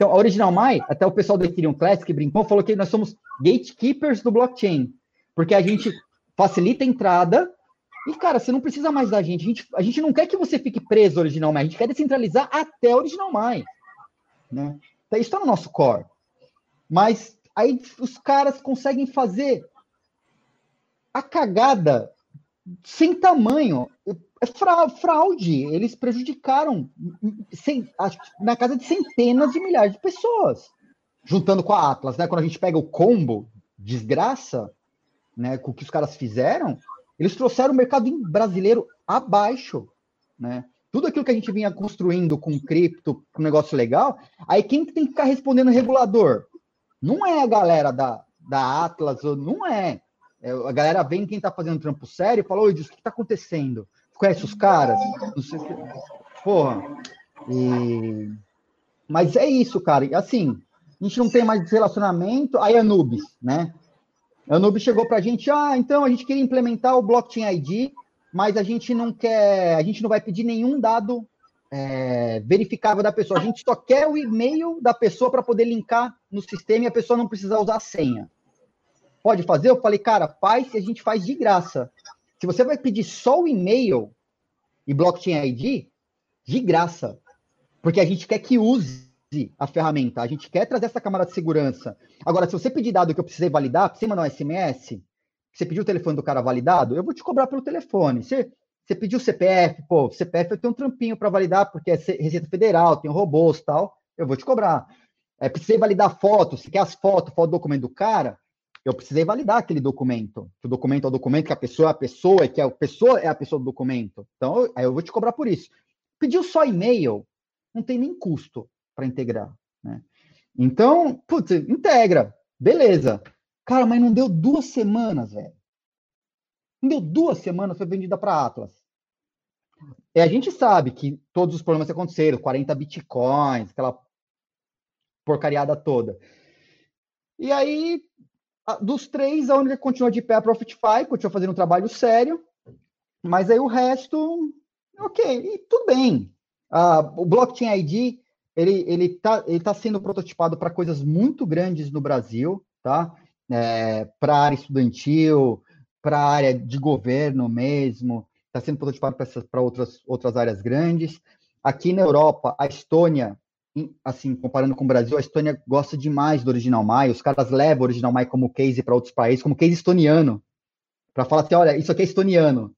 Então, a Original My, até o pessoal do Ethereum Classic brincou, falou que nós somos gatekeepers do blockchain, porque a gente facilita a entrada e, cara, você não precisa mais da gente. A gente, a gente não quer que você fique preso Original My, a gente quer descentralizar até Original My. Né? Então, isso está no nosso core. Mas aí os caras conseguem fazer a cagada sem tamanho é fraude. Eles prejudicaram na casa de centenas de milhares de pessoas. Juntando com a Atlas, né? Quando a gente pega o combo, desgraça, né? Com o que os caras fizeram, eles trouxeram o mercado brasileiro abaixo, né? Tudo aquilo que a gente vinha construindo com cripto, com negócio legal, aí quem tem que ficar respondendo regulador? Não é a galera da, da Atlas, não é. é a galera vem quem está fazendo trampo sério e fala, oi, o que está acontecendo? Conhece os caras? Não sei se... Porra. E... Mas é isso, cara. Assim, a gente não tem mais relacionamento. Aí a Anubis, né? A Anubis chegou para a gente, ah, então a gente queria implementar o Blockchain ID, mas a gente não quer, a gente não vai pedir nenhum dado é, verificável da pessoa. A gente só quer o e-mail da pessoa para poder linkar no sistema e a pessoa não precisar usar a senha. Pode fazer? Eu falei, cara, faz e a gente faz de graça. Se você vai pedir só o e-mail e blockchain ID, de graça. Porque a gente quer que use a ferramenta, a gente quer trazer essa camada de segurança. Agora, se você pedir dado que eu precisei validar, você mandar um SMS, você pediu o telefone do cara validado, eu vou te cobrar pelo telefone. Você, você pediu o CPF, pô, CPF eu tenho um trampinho para validar, porque é Receita Federal, tem robôs tal, eu vou te cobrar. É, precisei validar foto, se quer as fotos, foto do documento do cara, eu precisei validar aquele documento. Que o documento é o documento, que a pessoa é a pessoa, que a pessoa é a pessoa do documento. Então, aí eu vou te cobrar por isso. Pediu só e-mail, não tem nem custo para integrar. Né? Então, putz, integra. Beleza. Cara, mas não deu duas semanas, velho. Não deu duas semanas, foi vendida para Atlas. E a gente sabe que todos os problemas aconteceram, 40 bitcoins, aquela porcariada toda. E aí dos três, a única que continua de pé é a Profitify, continua fazendo um trabalho sério, mas aí o resto, ok, e tudo bem. Uh, o Blockchain ID, ele ele está ele tá sendo prototipado para coisas muito grandes no Brasil, tá? É, para a área estudantil, para a área de governo mesmo, está sendo prototipado para outras, outras áreas grandes. Aqui na Europa, a Estônia assim, comparando com o Brasil, a Estônia gosta demais do Original Mai, os caras levam o Original Mai como case para outros países, como case estoniano, para falar assim, olha, isso aqui é estoniano.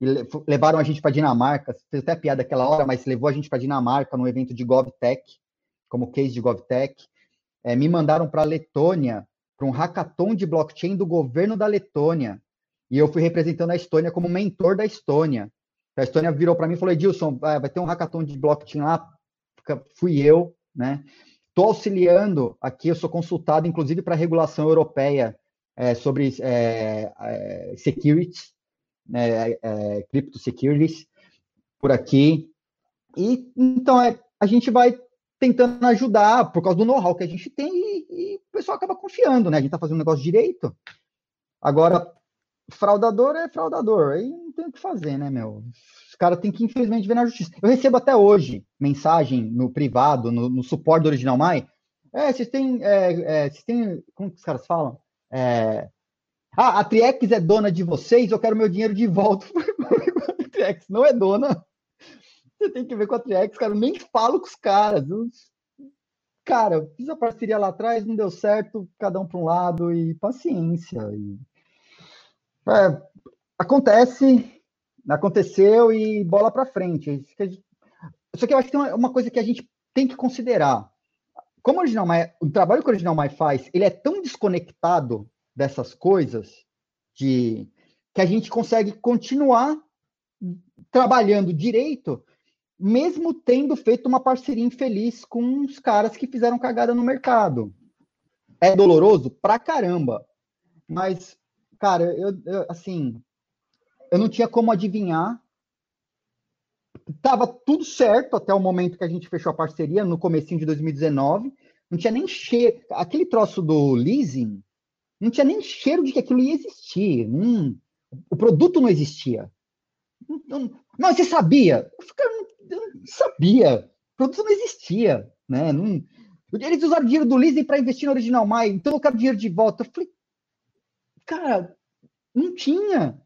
E levaram a gente para Dinamarca, fez até piada aquela hora, mas levou a gente para Dinamarca no evento de GovTech, como case de GovTech. É, me mandaram para a Letônia, para um hackathon de blockchain do governo da Letônia. E eu fui representando a Estônia como mentor da Estônia. A Estônia virou para mim e falou: Edilson, vai ter um hackathon de blockchain lá, fui eu, né? Estou auxiliando aqui, eu sou consultado, inclusive, para a regulação europeia é, sobre é, é, securities, né, é, crypto securities, por aqui. E então é, a gente vai tentando ajudar por causa do know-how que a gente tem e, e, o pessoal acaba confiando, né? A gente está fazendo um negócio direito. Agora, fraudador é fraudador, aí não tem o que fazer, né, meu? caras têm que, infelizmente, ver na justiça. Eu recebo até hoje mensagem no privado, no, no suporte do Original Mai. É, vocês têm, é, é, vocês têm. Como que os caras falam? É, ah, a Triex é dona de vocês, eu quero meu dinheiro de volta. a Triex não é dona. Você tem que ver com a Triex, cara. Eu nem falo com os caras. Cara, fiz a parceria lá atrás, não deu certo, cada um para um lado e paciência. E, é, acontece, aconteceu e bola para frente. Só que eu acho que tem uma, coisa que a gente tem que considerar. Como o, Original o trabalho que o Original My faz, ele é tão desconectado dessas coisas de que a gente consegue continuar trabalhando direito, mesmo tendo feito uma parceria infeliz com os caras que fizeram cagada no mercado. É doloroso pra caramba. Mas, cara, eu, eu assim, eu não tinha como adivinhar. Tava tudo certo até o momento que a gente fechou a parceria, no comecinho de 2019. Não tinha nem cheiro. Aquele troço do leasing, não tinha nem cheiro de que aquilo ia existir. Hum, o produto não existia. Não, não, você sabia? Eu não sabia. O produto não existia. Né? Não, eles usaram dinheiro do leasing para investir no Original Mai, então eu quero dinheiro de volta. Eu falei, cara, não tinha.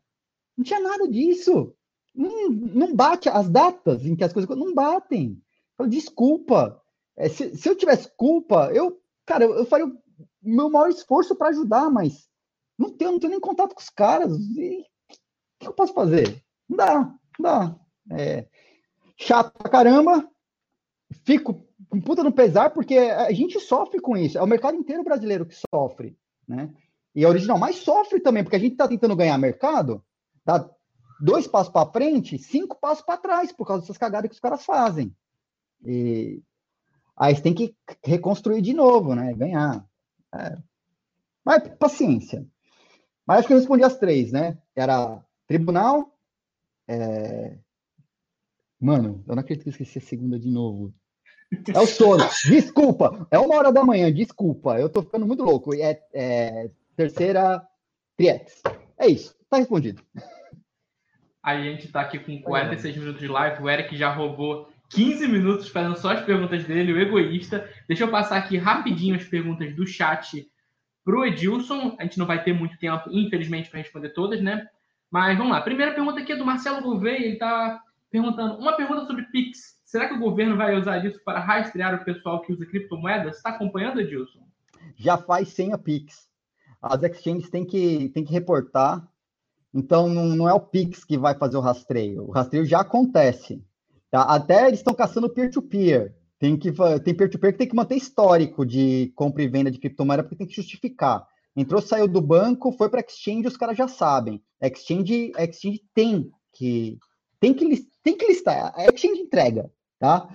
Não tinha nada disso. Não, não bate as datas em que as coisas não batem. Desculpa. É, se, se, eu tivesse culpa, eu, cara, eu, eu faria o meu maior esforço para ajudar, mas não tenho, não tenho nem contato com os caras. E, o que eu posso fazer? Não dá, não dá. É, chato pra caramba. Fico com puta no pesar, porque a gente sofre com isso. É o mercado inteiro brasileiro que sofre, né? E a original mais sofre também, porque a gente está tentando ganhar mercado, dá dois passos para frente, cinco passos para trás, por causa dessas cagadas que os caras fazem. E aí você tem que reconstruir de novo, né? Ganhar. É. Mas paciência. Mas acho que eu respondi as três, né? Era tribunal. É... Mano, eu não acredito que eu esqueci a segunda de novo. É o sono. Desculpa. É uma hora da manhã, desculpa. Eu tô ficando muito louco. É, é terceira, Triex. É isso. Tá respondido. A gente tá aqui com 46 minutos de live. O Eric já roubou 15 minutos fazendo só as perguntas dele, o egoísta. Deixa eu passar aqui rapidinho as perguntas do chat pro Edilson. A gente não vai ter muito tempo, infelizmente, para responder todas, né? Mas vamos lá. Primeira pergunta aqui é do Marcelo Gouveia. Ele tá perguntando uma pergunta sobre Pix. Será que o governo vai usar isso para rastrear o pessoal que usa criptomoedas? Está acompanhando, Edilson? Já faz sem a Pix. As exchanges têm que, têm que reportar. Então, não, não é o Pix que vai fazer o rastreio. O rastreio já acontece. Tá? Até eles estão caçando peer-to-peer. Tem que tem peer-to-peer que tem que manter histórico de compra e venda de criptomoeda, porque tem que justificar. Entrou, saiu do banco, foi para exchange, os caras já sabem. Exchange, exchange tem que tem que tem que listar. A exchange entrega. Tá?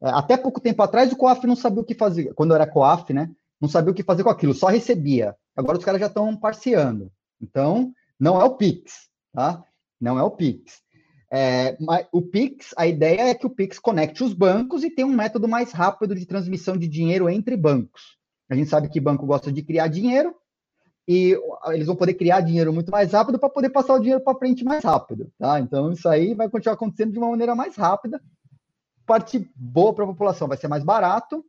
Até pouco tempo atrás, o COAF não sabia o que fazer. Quando era COAF, né? Não sabia o que fazer com aquilo, só recebia. Agora os caras já estão parceando. Então, não é o Pix, tá? Não é o Pix. É, o Pix, a ideia é que o Pix conecte os bancos e tenha um método mais rápido de transmissão de dinheiro entre bancos. A gente sabe que banco gosta de criar dinheiro e eles vão poder criar dinheiro muito mais rápido para poder passar o dinheiro para frente mais rápido, tá? Então isso aí vai continuar acontecendo de uma maneira mais rápida parte boa para a população, vai ser mais barato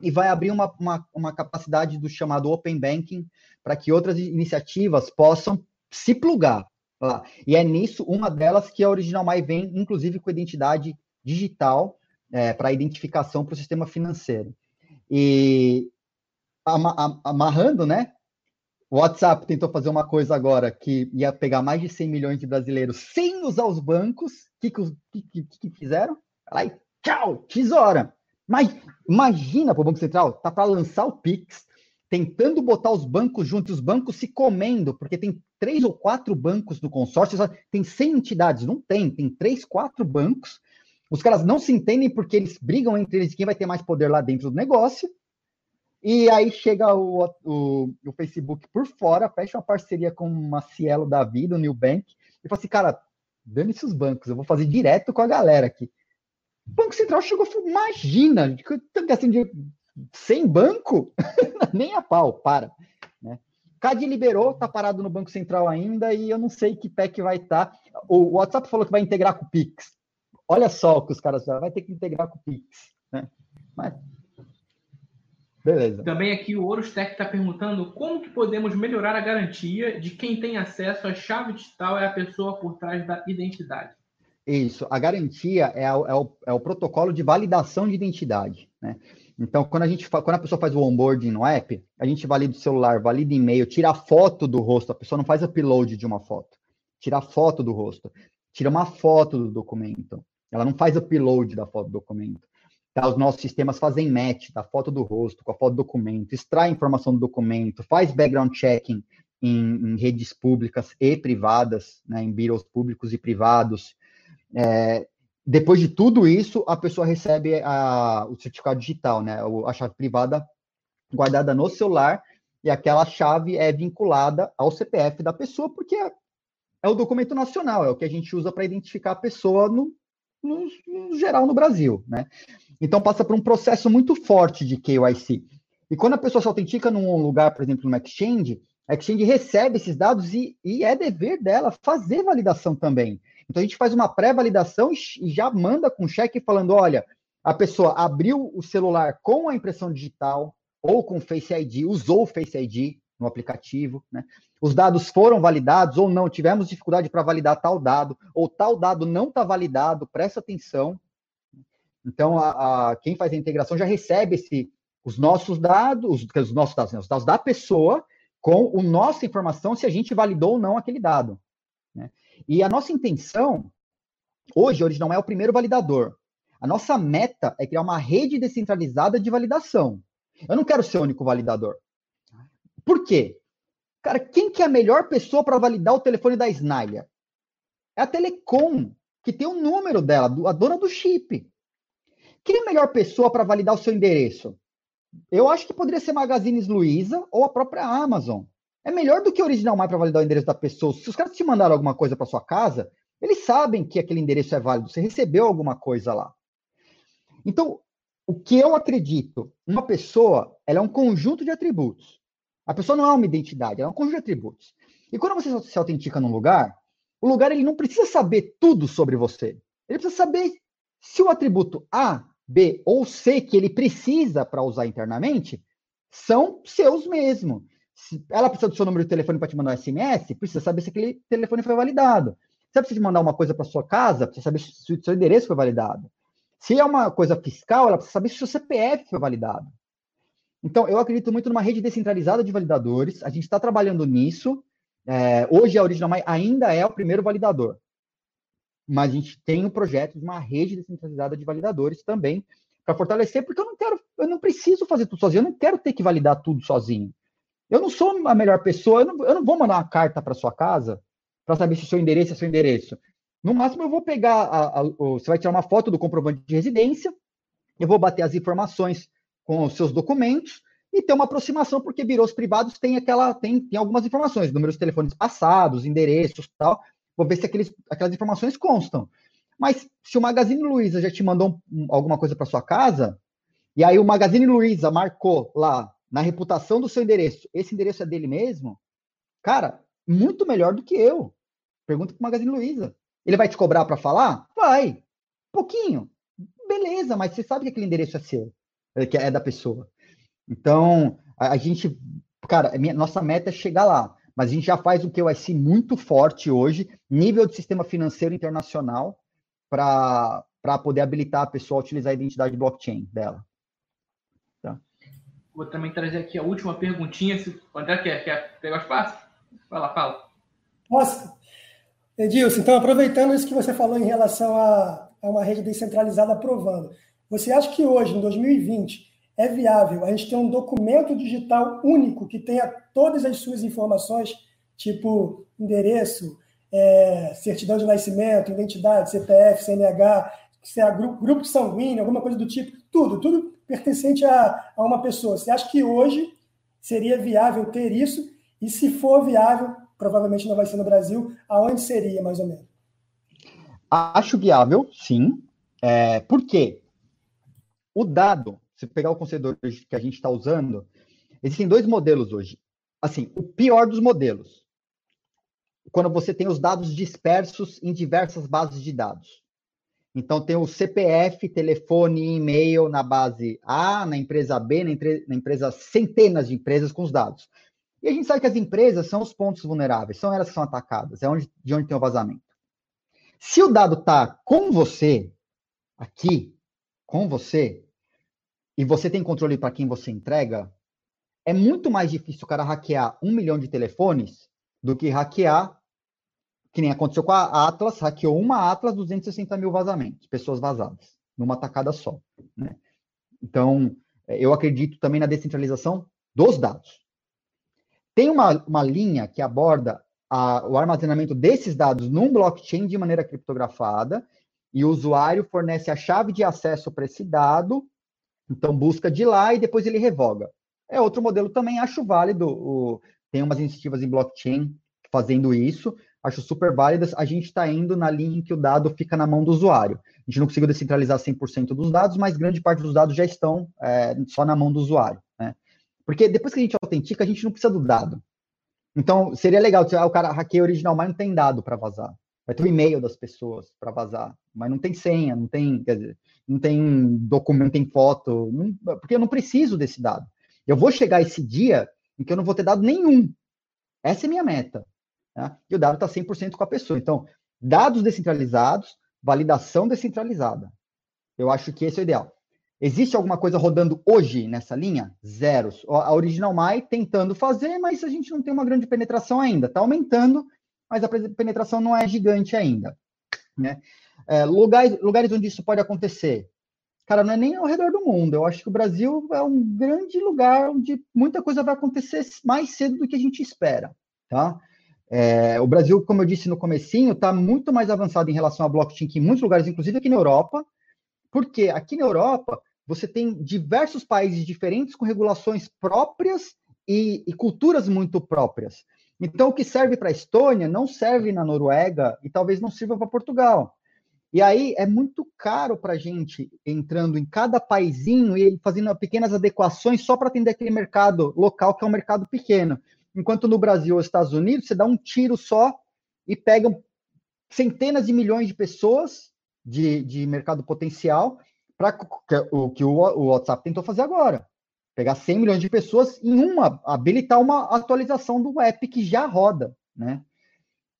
e vai abrir uma, uma, uma capacidade do chamado Open Banking para que outras iniciativas possam se plugar lá. E é nisso, uma delas que a Original My vem, inclusive, com identidade digital é, para identificação para o sistema financeiro. E amarrando, né? O WhatsApp tentou fazer uma coisa agora que ia pegar mais de 100 milhões de brasileiros sem usar os bancos. O que, que, que, que fizeram? Tchau, tesoura. Mas imagina para o Banco Central, tá para lançar o Pix, tentando botar os bancos juntos, os bancos se comendo, porque tem três ou quatro bancos no consórcio, tem 100 entidades, não tem, tem três, quatro bancos. Os caras não se entendem porque eles brigam entre eles quem vai ter mais poder lá dentro do negócio. E aí chega o, o, o Facebook por fora, fecha uma parceria com uma Cielo da vida, o New Bank, e fala assim, cara, dane-se os bancos, eu vou fazer direto com a galera aqui. O Banco Central chegou falou: imagina, assim, de, sem banco? Nem a pau, para. Né? CAD liberou, tá parado no Banco Central ainda e eu não sei que que vai estar. Tá. O WhatsApp falou que vai integrar com o Pix. Olha só o que os caras vai ter que integrar com o Pix. Né? Mas Beleza. Também aqui o Orostec está perguntando como que podemos melhorar a garantia de quem tem acesso à chave digital é a pessoa por trás da identidade. Isso, a garantia é, a, é, o, é o protocolo de validação de identidade, né? Então, quando a gente quando a pessoa faz o onboarding no app, a gente valida o celular, valida e-mail, tira a foto do rosto, a pessoa não faz upload de uma foto, tira a foto do rosto, tira uma foto do documento, Ela não faz upload da foto do documento. Tá? Os nossos sistemas fazem match da foto do rosto com a foto do documento, extrai informação do documento, faz background checking em, em redes públicas e privadas, né, em bureaus públicos e privados. É, depois de tudo isso, a pessoa recebe a, o certificado digital, né, a chave privada guardada no celular, e aquela chave é vinculada ao CPF da pessoa, porque é, é o documento nacional, é o que a gente usa para identificar a pessoa no, no, no, geral no Brasil, né? Então passa por um processo muito forte de KYC. E quando a pessoa se autentica num lugar, por exemplo, no Exchange, a Exchange recebe esses dados e, e é dever dela fazer validação também. Então a gente faz uma pré-validação e, já manda com cheque falando: olha, a pessoa abriu o celular com a impressão digital ou com Face ID, usou o Face ID no aplicativo, né? Os dados foram validados ou não, tivemos dificuldade para validar tal dado, ou tal dado não está validado, presta atenção. Então, a, a, quem faz a integração já recebe esse, os nossos dados, os, os nossos dados, os dados da pessoa, com a nossa informação se a gente validou ou não aquele dado. Né? E a nossa intenção, hoje, hoje não é o primeiro validador. A nossa meta é criar uma rede descentralizada de validação. Eu não quero ser o único validador. Por quê? Cara, quem que é a melhor pessoa para validar o telefone da Snyder? É a Telecom, que tem o número dela, a dona do chip. Quem é a melhor pessoa para validar o seu endereço? Eu acho que poderia ser Magazines Luiza ou a própria Amazon. É melhor do que o Original My para validar o endereço da pessoa. Se os caras te mandaram alguma coisa para sua casa, eles sabem que aquele endereço é válido. Você recebeu alguma coisa lá. Então, o que eu acredito, uma pessoa, ela é um conjunto de atributos. A pessoa não é uma identidade, ela é um conjunto de atributos. E quando você se autentica num lugar, o lugar ele não precisa saber tudo sobre você. Ele precisa saber se o atributo A B ou C que ele precisa para usar internamente são seus mesmo. Se ela precisa do seu número de telefone para te mandar um SMS, precisa saber se aquele telefone foi validado. Se ela precisa mandar uma coisa para sua casa, precisa saber se o seu endereço foi validado. Se é uma coisa fiscal, ela precisa saber se o seu CPF foi validado. Então, eu acredito muito numa rede descentralizada de validadores. A gente está trabalhando nisso. É, hoje, a Original My ainda é o primeiro validador mas a gente tem um projeto de uma rede descentralizada de validadores também para fortalecer, porque eu não quero, eu não preciso fazer tudo sozinho, eu não quero ter que validar tudo sozinho. Eu não sou a melhor pessoa, eu não, eu não vou mandar uma carta para sua casa para saber se o seu endereço é seu endereço. No máximo, eu vou pegar, a, a, você vai tirar uma foto do comprovante de residência, eu vou bater as informações com os seus documentos e ter uma aproximação, porque birôs privados têm aquela, tem, tem algumas informações, números de telefones passados, endereços tal, vou ver se aqueles, aquelas informações constam. Mas se o Magazine Luiza já te mandou um, alguma coisa para sua casa, e aí o Magazine Luiza marcou lá na reputação do seu endereço, esse endereço é dele mesmo, cara, muito melhor do que eu. Pergunta para o Magazine Luiza. Ele vai te cobrar para falar? Vai. Pouquinho. Beleza, mas você sabe que aquele endereço é seu, é, que é da pessoa. Então, a, a gente, cara, minha, nossa meta é chegar lá mas a gente já faz um KYC muito forte hoje, nível de sistema financeiro internacional, para poder habilitar a pessoa a utilizar a identidade blockchain dela. Vou também trazer aqui a última perguntinha. Se o André quer, quer pegar o espaço? Vai lá, fala. Posso? Edilson, então, aproveitando isso que você falou em relação a, a uma rede descentralizada aprovando, você acha que hoje, em 2020, é viável a gente ter um documento digital único que tenha todas as suas informações, tipo endereço, é, certidão de nascimento, identidade, CPF, CNH, se é grupo, grupo sanguíneo, alguma coisa do tipo, tudo, tudo pertencente a, a uma pessoa. Você acha que hoje seria viável ter isso? E se for viável, provavelmente não vai ser no Brasil, aonde seria mais ou menos? Acho viável, sim. É, por quê? O dado se pegar o conceito que a gente está usando, existem dois modelos hoje. Assim, o pior dos modelos, quando você tem os dados dispersos em diversas bases de dados. Então, tem o CPF, telefone e-mail na base A, na empresa B, na, entre... na empresa, centenas de empresas com os dados. E a gente sabe que as empresas são os pontos vulneráveis, são elas que são atacadas, é onde, de onde tem o vazamento. Se o dado está com você, aqui, com você, e você tem controle para quem você entrega, é muito mais difícil o cara hackear um milhão de telefones do que hackear que nem aconteceu com a Atlas, hackeou uma Atlas, 260 mil vazamentos, pessoas vazadas, numa tacada só. Né? Então, é, eu acredito também na descentralização dos dados. Tem uma, uma linha que aborda a, o armazenamento desses dados num blockchain de maneira criptografada, e o usuário fornece a chave de acesso para esse dado, então busca de lá e depois ele revoga. É outro modelo também, acho válido. O, tem umas iniciativas em blockchain fazendo isso, acho super válidas. A gente está indo na linha em que o dado fica na mão do usuário. A gente não conseguiu descentralizar 100% dos dados, mas grande parte dos dados já estão é, só na mão do usuário. Né? Porque depois que a gente autentica, a gente não precisa do dado. Então, seria legal se ah, o cara hackeia original, mas não tem dado para vazar. Vai ter o e-mail das pessoas para vazar, mas não tem senha, não tem, dizer, não tem documento, não tem foto, não, porque eu não preciso desse dado. Eu vou chegar esse dia em que eu não vou ter dado nenhum. Essa é a minha meta. Né? E o dado está 100% com a pessoa. Então, dados descentralizados, validação descentralizada. Eu acho que esse é o ideal. Existe alguma coisa rodando hoje nessa linha? Zeros. A Original My tentando fazer, mas a gente não tem uma grande penetração ainda. Está aumentando, mas a penetração não é gigante ainda. Né? É, lugares, lugares onde isso pode acontecer. Cara, não é nem ao redor do mundo. Eu acho que o Brasil é um grande lugar onde muita coisa vai acontecer mais cedo do que a gente espera. Tá? É, o Brasil, como eu disse no comecinho, está muito mais avançado em relação a blockchain que em muitos lugares, inclusive aqui na Europa, porque aqui na Europa você tem diversos países diferentes com regulações próprias e, e culturas muito próprias. Então, o que serve para a Estônia não serve na Noruega e talvez não sirva para Portugal. E aí é muito caro para a gente entrando em cada paizinho e fazendo pequenas adequações só para atender aquele mercado local, que é um mercado pequeno. Enquanto no Brasil ou Estados Unidos, você dá um tiro só e pega centenas de milhões de pessoas de, de mercado potencial para o que o, o WhatsApp tentou fazer agora. Pegar 100 milhões de pessoas em uma, habilitar uma atualização do app que já roda, né?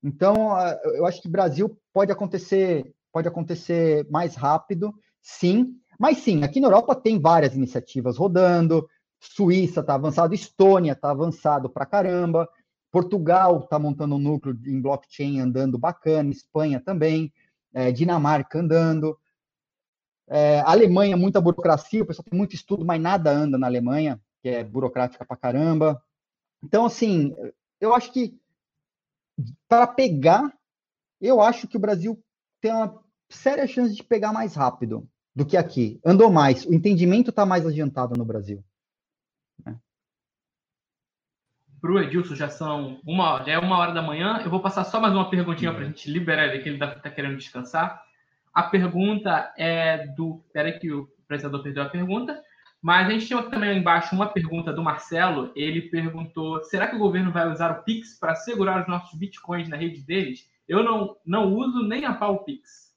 Então, eu acho que Brasil pode acontecer, pode acontecer mais rápido, sim. Mas sim, aqui na Europa tem várias iniciativas rodando. Suíça está avançado, Estônia está avançado para caramba, Portugal está montando um núcleo em blockchain andando bacana, Espanha também é, Dinamarca andando, é, Alemanha, muita burocracia, o pessoal tem muito estudo, mas nada anda na Alemanha, que é burocrática pra caramba. Então, assim, eu acho que para pegar, eu acho que o Brasil tem uma séria chance de pegar mais rápido do que aqui. Andou mais, o entendimento está mais adiantado no Brasil. Né? para o Edilson já são uma, já é uma hora da manhã. Eu vou passar só mais uma perguntinha para a gente liberar ele, que ele está tá querendo descansar. A pergunta é do. Espera que o apresentador perdeu a pergunta. Mas a gente tinha também embaixo uma pergunta do Marcelo. Ele perguntou: será que o governo vai usar o Pix para segurar os nossos bitcoins na rede deles? Eu não, não uso nem a pau o Pix.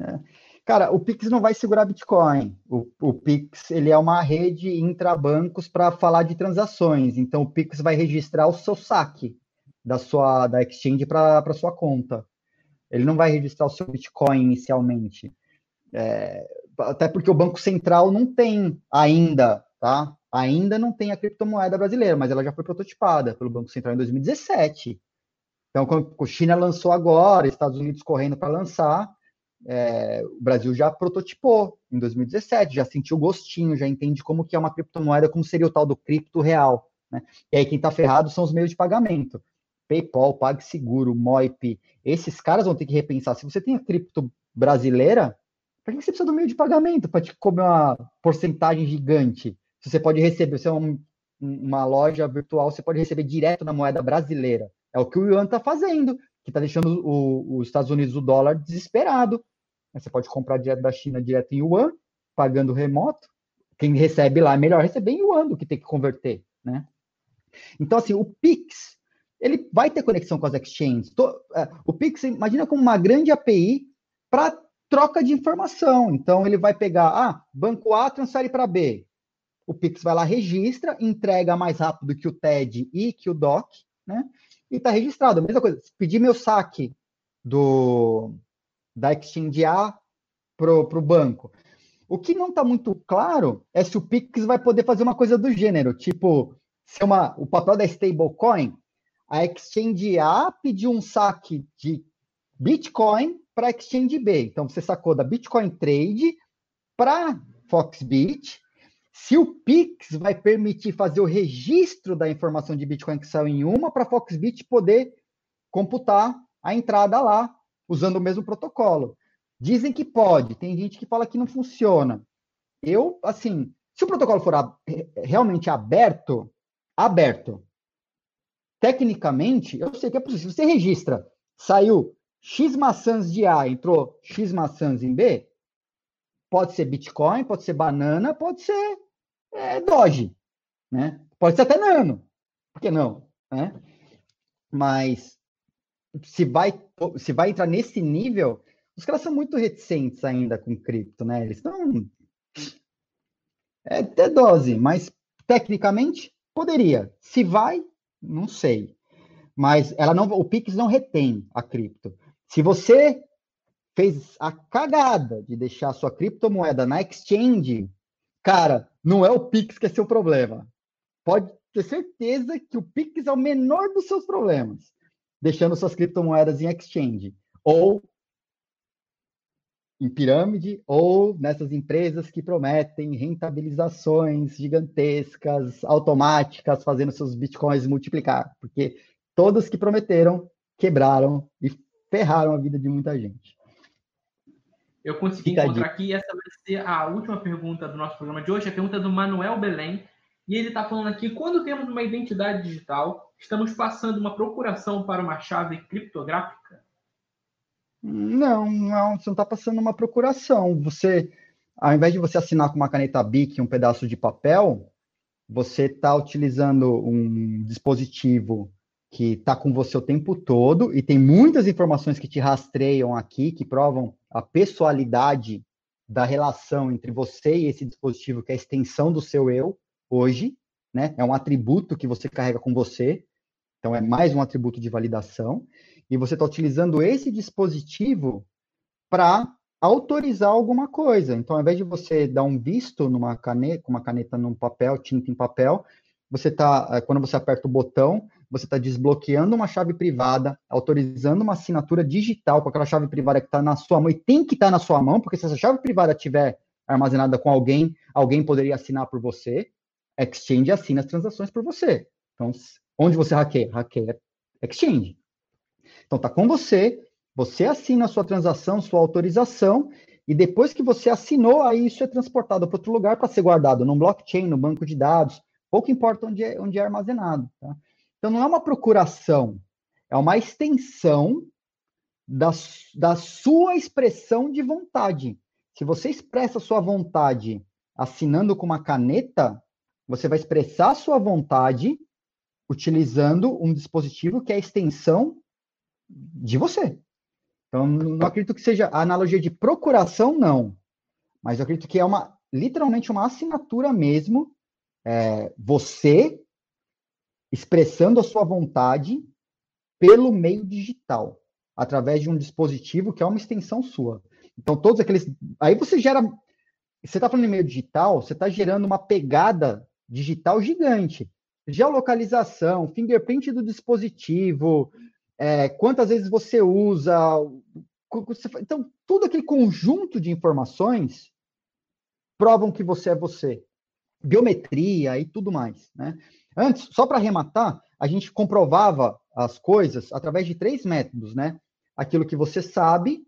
É. Cara, o Pix não vai segurar Bitcoin. O, o Pix ele é uma rede intrabancos para falar de transações. Então, o Pix vai registrar o seu saque da sua da exchange para sua conta. Ele não vai registrar o seu Bitcoin inicialmente. É, até porque o Banco Central não tem ainda, tá? Ainda não tem a criptomoeda brasileira, mas ela já foi prototipada pelo Banco Central em 2017. Então, quando a China lançou agora, Estados Unidos correndo para lançar, é, o Brasil já prototipou em 2017, já sentiu gostinho, já entende como que é uma criptomoeda, como seria o tal do cripto real. Né? E aí quem está ferrado são os meios de pagamento. PayPal, PagSeguro, Moip, esses caras vão ter que repensar. Se você tem a cripto brasileira, para que você precisa do meio de pagamento? Para te comer uma porcentagem gigante. Se você pode receber, se é um, uma loja virtual, você pode receber direto na moeda brasileira. É o que o Yuan está fazendo, que está deixando o, os Estados Unidos o dólar desesperado. Você pode comprar direto da China, direto em yuan, pagando remoto. Quem recebe lá é melhor receber em yuan do que ter que converter, né? Então, assim, o Pix, ele vai ter conexão com as exchanges. É, o Pix, imagina como uma grande API para troca de informação. Então, ele vai pegar, ah, banco A transfere para B. O Pix vai lá, registra, entrega mais rápido que o TED e que o DOC, né? E está registrado. A mesma coisa, pedir meu saque do, da exchange A para o banco. O que não está muito claro é se o Pix vai poder fazer uma coisa do gênero, tipo, se uma, o papel da stablecoin, a Exchange A pediu um saque de Bitcoin para a Exchange B. Então, você sacou da Bitcoin Trade para Foxbit. Se o Pix vai permitir fazer o registro da informação de Bitcoin que saiu em uma para a Foxbit poder computar a entrada lá, usando o mesmo protocolo. Dizem que pode, tem gente que fala que não funciona. Eu, assim, se o protocolo for realmente aberto, aberto, tecnicamente, eu sei que é possível. Você registra, saiu X maçãs de A, entrou X maçãs em B, pode ser Bitcoin, pode ser banana, pode ser é, Doge, né? Pode ser até Nano, por que não? Né? Mas se vai, se vai entrar nesse nível, os caras são muito reticentes ainda com cripto, né? Eles estão. É, é dose, mas tecnicamente poderia. Se vai, não sei. Mas ela não, o Pix não retém a cripto. Se você fez a cagada de deixar sua criptomoeda na exchange, cara, não é o Pix que é seu problema. Pode ter certeza que o Pix é o menor dos seus problemas, deixando suas criptomoedas em exchange ou em pirâmide ou nessas empresas que prometem rentabilizações gigantescas, automáticas, fazendo seus bitcoins multiplicar, porque todas que prometeram quebraram e ferraram a vida de muita gente. Eu consegui Fica encontrar aqui, essa vai ser a última pergunta do nosso programa de hoje, a pergunta do Manuel Belém, e ele está falando aqui, quando temos uma identidade digital, estamos passando uma procuração para uma chave criptográfica? Não, não, você não está passando uma procuração. Você, ao invés de você assinar com uma caneta BIC um pedaço de papel, você está utilizando um dispositivo que está com você o tempo todo e tem muitas informações que te rastreiam aqui, que provam a pessoalidade da relação entre você e esse dispositivo, que é a extensão do seu eu hoje, né? É um atributo que você carrega com você, então é mais um atributo de validação, e você está utilizando esse dispositivo para autorizar alguma coisa. Então, ao invés de você dar um visto numa caneta, uma caneta num papel, tinta em papel, você está, eh, quando você aperta o botão, você está desbloqueando uma chave privada, autorizando uma assinatura digital com aquela chave privada que está na sua mão e tem que estar tá na sua mão, porque se essa chave privada estiver armazenada com alguém, alguém poderia assinar por você. Exchange assina as transações por você. Então, onde você hackeia? Hackeia Exchange. Então, está com você, você assina a sua transação, sua autorização, e depois que você assinou, aí isso é transportado para outro lugar para ser guardado num blockchain, no banco de dados, pouco importa onde é, onde é armazenado. Tá? Então, não é uma procuração, é uma extensão da, da sua expressão de vontade. Se você expressa sua vontade assinando com uma caneta, você vai expressar a sua vontade utilizando um dispositivo que é a extensão de você. Então, não acredito que seja a analogia de procuração, não. Mas eu acredito que é uma literalmente uma assinatura mesmo. É, você expressando a sua vontade pelo meio digital, através de um dispositivo que é uma extensão sua. Então, todos aqueles. Aí você gera. Você está falando em meio digital, você está gerando uma pegada digital gigante. Geolocalização, fingerprint do dispositivo, é, quantas vezes você usa. Então, todo aquele conjunto de informações provam que você é você. Biometria e tudo mais. Né? Antes, só para arrematar, a gente comprovava as coisas através de três métodos, né? Aquilo que você sabe,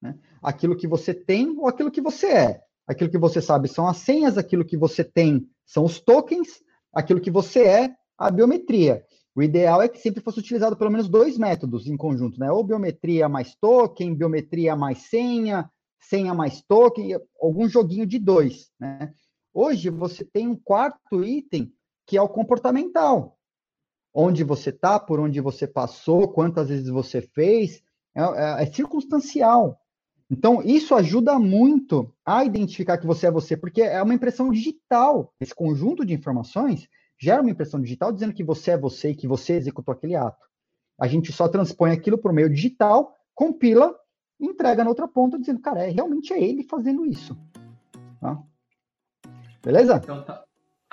né? aquilo que você tem ou aquilo que você é. Aquilo que você sabe são as senhas, aquilo que você tem são os tokens, aquilo que você é, a biometria. O ideal é que sempre fosse utilizado pelo menos dois métodos em conjunto, né? Ou biometria mais token, biometria mais senha, senha mais token, algum joguinho de dois, né? Hoje você tem um quarto item que é o comportamental. Onde você está, por onde você passou, quantas vezes você fez, é, é, é, circunstancial. Então, isso ajuda muito a identificar que você é você, porque é uma impressão digital. Esse conjunto de informações gera uma impressão digital dizendo que você é você e que você executou aquele ato. A gente só transpõe aquilo para o meio digital, compila, entrega na outra ponta, dizendo, cara, é, realmente é ele fazendo isso. Tá? Beleza? Então tá,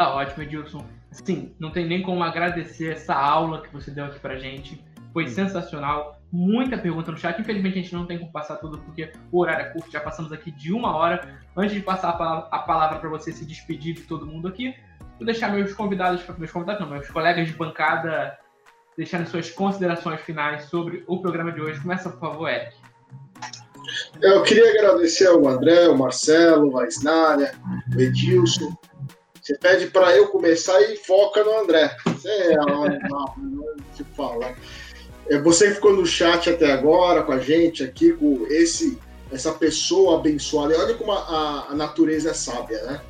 Tá ótimo, Edilson. Sim, não tem nem como agradecer essa aula que você deu aqui pra gente. Foi Sim. sensacional. Muita pergunta no chat. Infelizmente a gente não tem como passar tudo porque o horário é curto. Já passamos aqui de uma hora. Antes de passar a palavra para você se despedir de todo mundo aqui, vou deixar meus convidados, meus convidados, não, meus colegas de bancada deixarem suas considerações finais sobre o programa de hoje. Começa, por favor, Eric. Eu queria agradecer ao André, ao Marcelo, a Isnária, o Edilson, você pede para eu começar e foca no André. Você é te falar. É você que ficou no chat até agora com a gente aqui, com esse essa pessoa abençoada. E olha como a, a, natureza é sábia, né?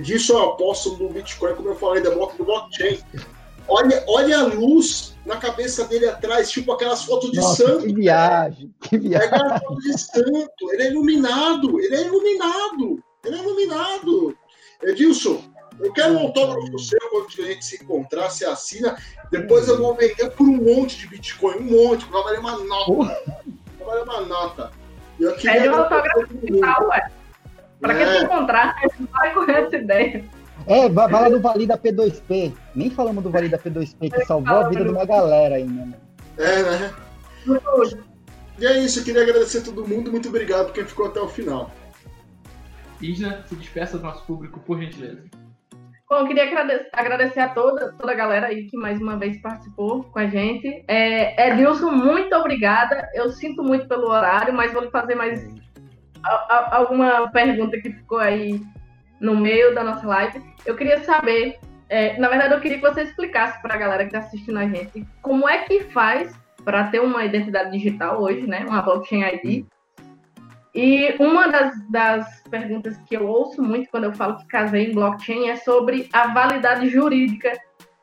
Disso eu aposto no Bitcoin, como eu falei, da bloco do blockchain. Olha, olha a luz na cabeça dele atrás, tipo aquelas fotos de Nossa, santo. Que viagem, que viagem. É aquela foto de santo. Ele é iluminado, ele é iluminado, ele é iluminado. Edilson, eu quero um autógrafo seu quando a gente se encontrar, você assina. Depois eu vou vender por um monte de Bitcoin, um monte, vai valer uma nota. Vai valer uma nota. Eu queria Pede um autógrafo digital, ué. Pra é. que se encontrar, não vai correr essa ideia. É, vai, lá do Vale da P2P. Nem falamos do Vale da P2P, que salvou a vida de uma galera aí, né? É, né? E é isso, eu queria agradecer a todo mundo. Muito obrigado por quem ficou até o final. Isna, se despeça do nosso público, por gentileza. Bom, eu queria agradecer a toda, toda a galera aí que mais uma vez participou com a gente. É, Edilson, muito obrigada. Eu sinto muito pelo horário, mas vou fazer mais a, a, alguma pergunta que ficou aí no meio da nossa live. Eu queria saber, é, na verdade, eu queria que você explicasse para a galera que está assistindo a gente como é que faz para ter uma identidade digital hoje, né? Uma blockchain ID. E uma das, das perguntas que eu ouço muito quando eu falo que casei em blockchain é sobre a validade jurídica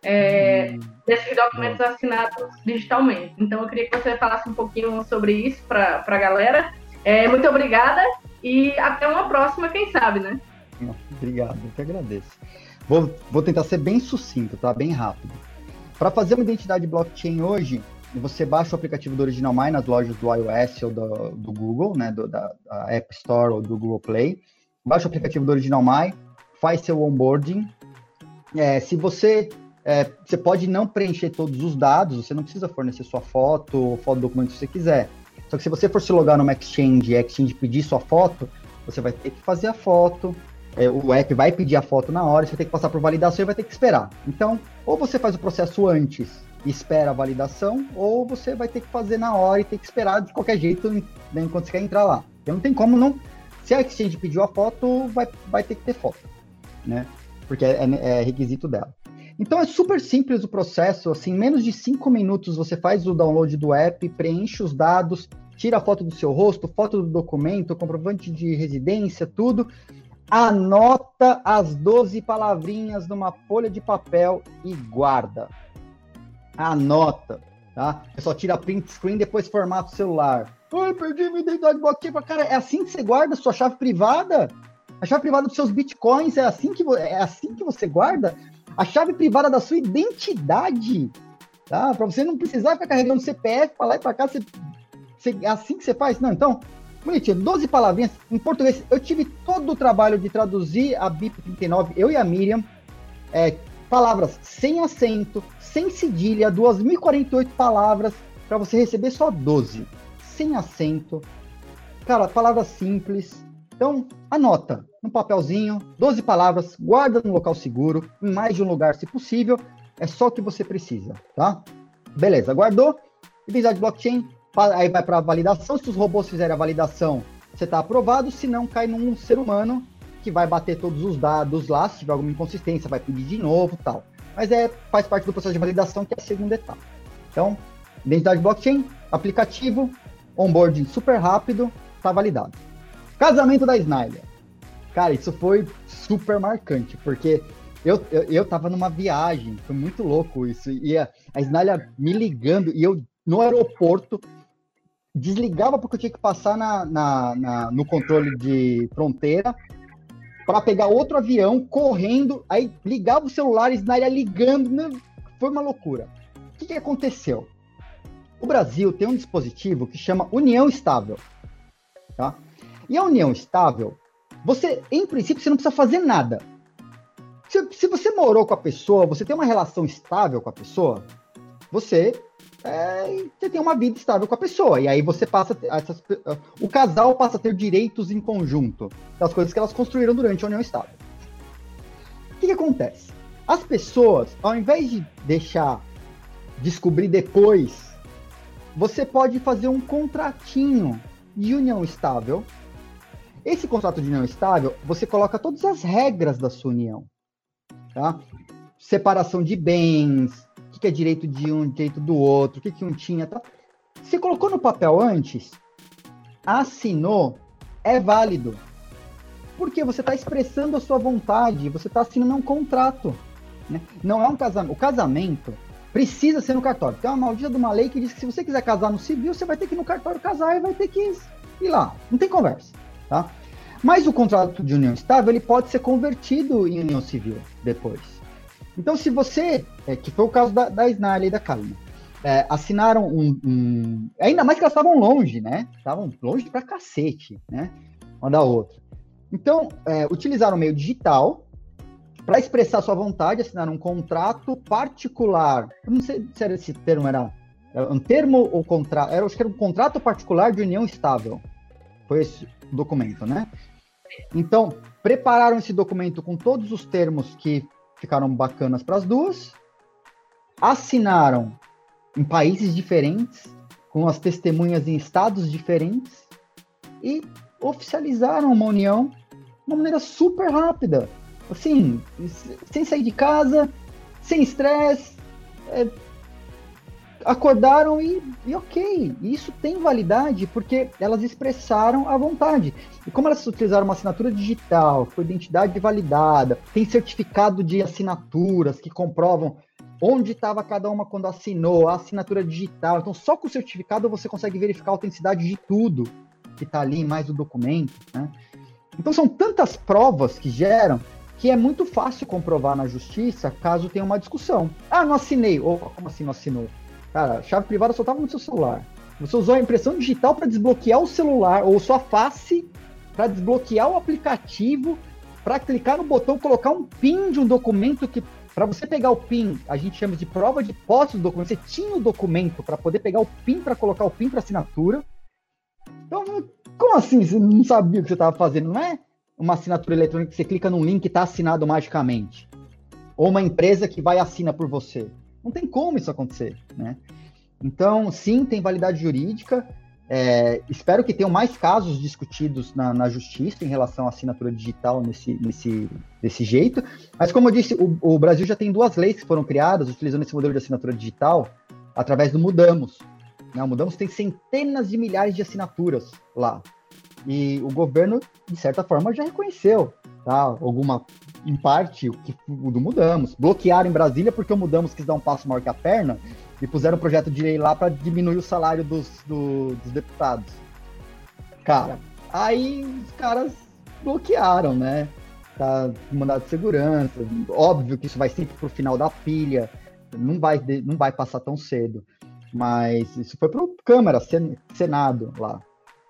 é, hum. desses documentos assinados digitalmente. Então, eu queria que você falasse um pouquinho sobre isso para a galera. É, muito obrigada e até uma próxima, quem sabe, né? Obrigado, eu que agradeço. Vou, vou tentar ser bem sucinto, tá? Bem rápido. Para fazer uma identidade blockchain hoje, você baixa o aplicativo do Original My nas lojas do iOS ou do, do Google, né, do, da, da, App Store ou do Google Play. Baixa o aplicativo do Original My, faz seu onboarding. É, se você é, você pode não preencher todos os dados, você não precisa fornecer sua foto ou foto do documento se você quiser. Só que se você for se logar numa Exchange e a Exchange pedir sua foto, você vai ter que fazer a foto, é, o app vai pedir a foto na hora, você vai ter que passar por validação e vai ter que esperar. Então, ou você faz o processo antes espera a validação, ou você vai ter que fazer na hora e ter que esperar de qualquer jeito né, enquanto você quer entrar lá. Então não tem como não. Se a Exchange pediu a foto, vai, vai ter que ter foto, né? Porque é, é, é requisito dela. Então é super simples o processo, assim, menos de cinco minutos você faz o download do app, preenche os dados, tira a foto do seu rosto, foto do documento, comprovante de residência, tudo, anota as 12 palavrinhas numa folha de papel e guarda anota, tá? Você só tira print screen depois formata o celular. Ai, perdi minha identidade blockchain. Cara, é assim que você guarda sua chave privada? A chave privada dos seus bitcoins é assim que, é assim que você guarda? A chave privada da sua identidade, tá? Para você não precisar ficar carregando CPF para lá e para cá, você, você, é assim que você faz? Não, então, bonitinho, 12 palavrinhas em português. Eu tive todo o trabalho de traduzir a BIP 39, eu e a Miriam, é, palavras sem acento, sem cedilha, 2.048 palavras, para você receber só 12. Sem acento. Cara, palavras simples. Então, anota no papelzinho, 12 palavras, guarda no local seguro, em mais de um lugar se possível. É só o que você precisa, tá? Beleza, guardou. Identidade blockchain, aí vai para validação. Se os robôs fizerem a validação, você está aprovado. Se não, cai num ser humano que vai bater todos os dados lá, se tiver alguma inconsistência, vai pedir de novo tal. Mas é, faz parte do processo de validação, que é a segunda etapa. Então, identidade blockchain, aplicativo, onboarding super rápido, tá validado. Casamento da Snyder. Cara, isso foi super marcante, porque eu, eu, eu tava numa viagem, foi muito louco isso. E a, a Snyder me ligando, e eu no aeroporto, desligava porque eu tinha que passar na, na, na no controle de fronteira para pegar outro avião correndo, aí ligava o celular, Snyder ligando, né? foi uma loucura. O que, que aconteceu? O Brasil tem um dispositivo que chama União Estável, tá? E a União Estável, você, em princípio, você não precisa fazer nada. se, se, você morou com a pessoa, você tem uma relação estável com a pessoa, você, é, você tem uma vida estável com a pessoa. E aí você passa. Essas, o casal passa a ter direitos em conjunto das coisas que elas construíram durante a união estável. O que, que acontece? As pessoas, ao invés de deixar descobrir depois, você pode fazer um contratinho de união estável. Esse contrato de união estável, você coloca todas as regras da sua união. Tá? Separação de bens, que é direito de um, direito do outro, o que, que um tinha. Tá? Você colocou no papel antes, assinou, é válido. Porque você está expressando a sua vontade, você está assinando um contrato. Né? Não é um casamento. O casamento precisa ser no cartório. Tem uma maldita de uma lei que diz que se você quiser casar no civil, você vai ter que ir no cartório casar e vai ter que ir lá. Não tem conversa, tá? Mas o contrato de união estável, ele pode ser convertido em união civil depois. Então, se você, é, que foi o caso da, da e da Kalina, é, assinaram um, um, Ainda mais que elas estavam longe, né? Estavam longe pra cacete, né? Uma da outra. Então, é, utilizaram o meio digital para expressar sua vontade, assinaram um contrato particular. Eu não sei se era esse termo, era um termo ou contrato. Era, acho que era um contrato particular de união estável. Foi esse documento, né? Então, prepararam esse documento com todos os termos que ficaram bacanas para as duas, assinaram em países diferentes, com as testemunhas em estados diferentes, e oficializaram uma união de uma maneira super rápida. Assim, sem sair de casa, sem estresse, é, acordaram e, e ok, isso tem validade porque elas expressaram a vontade. E como elas utilizaram uma assinatura digital, com identidade validada, tem certificado de assinaturas que comprovam onde estava cada uma quando assinou, a assinatura digital. Então, só com o certificado você consegue verificar a autenticidade de tudo que está ali, mais o documento. Né? Então, são tantas provas que geram que é muito fácil comprovar na justiça caso tenha uma discussão. Ah, não assinei. Ou como assim não assinou? Cara, chave privada só estava no seu celular. Você usou a impressão digital para desbloquear o celular ou sua face para desbloquear o aplicativo, para clicar no botão, colocar um PIN de um documento que para você pegar o PIN, a gente chama de prova de posse do documento. Você tinha o documento para poder pegar o PIN para colocar o PIN para assinatura. Então, como assim? Você não sabia o que você estava fazendo? Não é uma assinatura eletrônica que você clica num link e está assinado magicamente. Ou uma empresa que vai assina por você. Não tem como isso acontecer, né? Então, sim, tem validade jurídica. É, espero que tenham mais casos discutidos na, na, justiça em relação à assinatura digital nesse, nesse desse jeito. Mas, como eu disse, o, o, Brasil já tem duas leis que foram criadas utilizando esse modelo de assinatura digital através do Mudamos. Né? O Mudamos tem centenas de milhares de assinaturas lá. E o governo, de certa forma, já reconheceu tá? alguma em parte, o que Mudamos. Bloquearam em Brasília porque o Mudamos quis dar um passo maior que a perna e puseram um projeto de lei lá para diminuir o salário dos, do, dos deputados. Cara, aí os caras bloquearam, né? Tá mandado de segurança. Óbvio que isso vai sempre pro final da pilha, não vai, não vai passar tão cedo. Mas isso foi pro Câmara, Senado lá.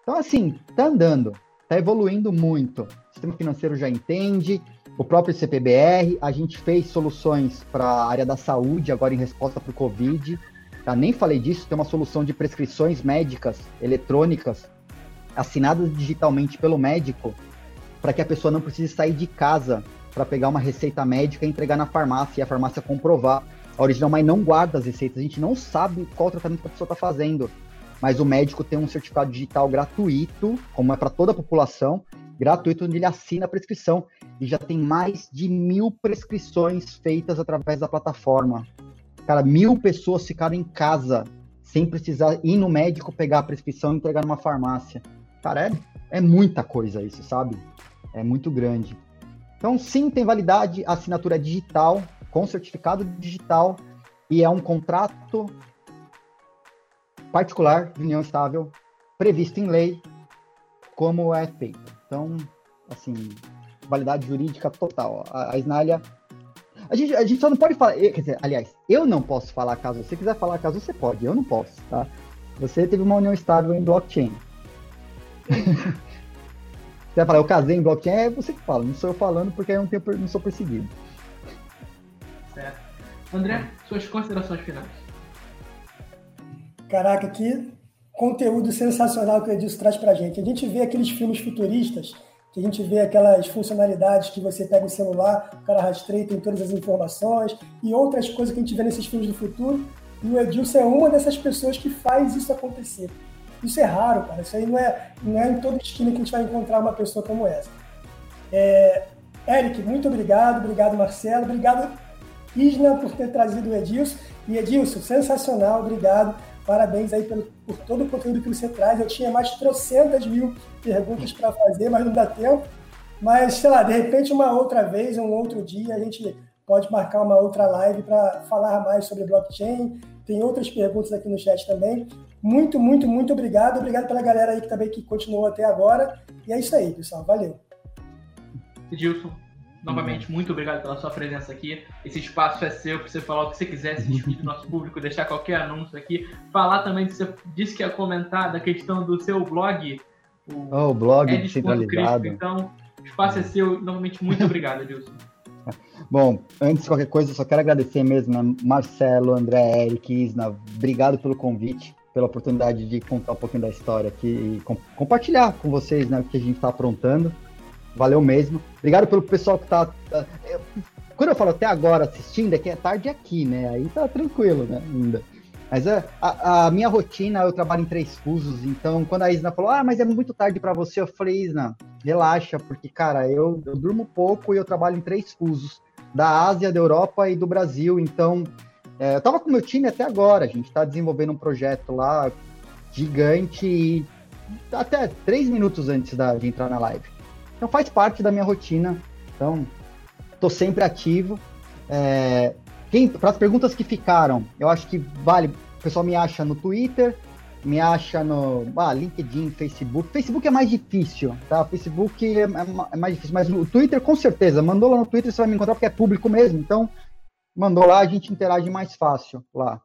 Então, assim, tá andando, tá evoluindo muito. Sistema financeiro já entende, o próprio CPBR, a gente fez soluções para a área da saúde, agora em resposta para o Covid. Tá? Nem falei disso, tem uma solução de prescrições médicas eletrônicas assinadas digitalmente pelo médico, para que a pessoa não precise sair de casa para pegar uma receita médica e entregar na farmácia e a farmácia comprovar. A original mas não guarda as receitas, a gente não sabe qual tratamento que a pessoa está fazendo. Mas o médico tem um certificado digital gratuito, como é para toda a população, gratuito, onde ele assina a prescrição. E já tem mais de mil prescrições feitas através da plataforma. Cara, mil pessoas ficaram em casa sem precisar ir no médico pegar a prescrição e entregar numa farmácia. Cara, é, é muita coisa isso, sabe? É muito grande. Então, sim, tem validade, a assinatura digital, com certificado digital, e é um contrato particular de união estável, previsto em lei, como é feito. Então, assim, validade jurídica total. A, a Snalha. A gente, a gente só não pode falar. Quer dizer, aliás, eu não posso falar caso você quiser falar caso você pode, eu não posso, tá? Você teve uma união estável em blockchain. você vai falar, eu casei em blockchain, é você que fala, não sou eu falando porque eu não, tenho, não sou perseguido. André, suas considerações finais. Caraca, que conteúdo sensacional que o Edilson traz pra gente. A gente vê aqueles filmes futuristas, que a gente vê aquelas funcionalidades que você pega o celular, o cara rastreia, tem todas as informações, e outras coisas que a gente vê nesses filmes do futuro. E o Edilson é uma dessas pessoas que faz isso acontecer. Isso é raro, cara. Isso aí não é, não é em toda esquina que a gente vai encontrar uma pessoa como essa. É, Eric, muito obrigado. Obrigado, Marcelo. Obrigado, Isna, por ter trazido o Edilson. E Edilson, sensacional. Obrigado. Parabéns aí pelo, por todo o conteúdo que você traz. Eu tinha mais de trocentas mil perguntas para fazer, mas não dá tempo. Mas, sei lá, de repente, uma outra vez, um outro dia, a gente pode marcar uma outra live para falar mais sobre blockchain. Tem outras perguntas aqui no chat também. Muito, muito, muito obrigado. Obrigado pela galera aí que também que continuou até agora. E é isso aí, pessoal. Valeu. Edilson, novamente, muito obrigado pela sua presença aqui. Esse espaço é seu para você falar o que você quiser, se despedir do nosso público, deixar qualquer anúncio aqui. Falar também que você disse que ia comentar da questão do seu blog. O, oh, o blog é descentralizado. Então, o espaço é seu. Novamente, muito obrigado, Edilson. Bom, antes de qualquer coisa, só quero agradecer mesmo a Marcelo, André, Eric, Isna. Obrigado pelo convite, pela oportunidade de contar um pouquinho da história aqui e com, compartilhar com vocês né, o que a gente está aprontando. Valeu mesmo. Obrigado pelo pessoal que está. Tá, quando eu falo até agora assistindo, é que é tarde aqui, né? Aí tá tranquilo, né? Ainda. Mas é, a, a, minha rotina, eu trabalho em três fusos, então quando a Isna falou, ah, mas é muito tarde para você, eu falei, Isna, relaxa, porque, cara, eu, eu durmo pouco e eu trabalho em três fusos, da Ásia, da Europa e do Brasil, então é, eu tava com meu time até agora, a gente tá desenvolvendo um projeto lá gigante e até três minutos antes da, de entrar na live. Então faz parte da minha rotina, então tô sempre ativo. É, para as perguntas que ficaram, eu acho que vale. O pessoal me acha no Twitter, me acha no ah, LinkedIn, Facebook. Facebook é mais difícil, tá? Facebook é, é, é, mais difícil, mas o Twitter com certeza. Mandou lá no Twitter, você vai me encontrar porque é público mesmo. Então, mandou lá, a gente interage mais fácil lá.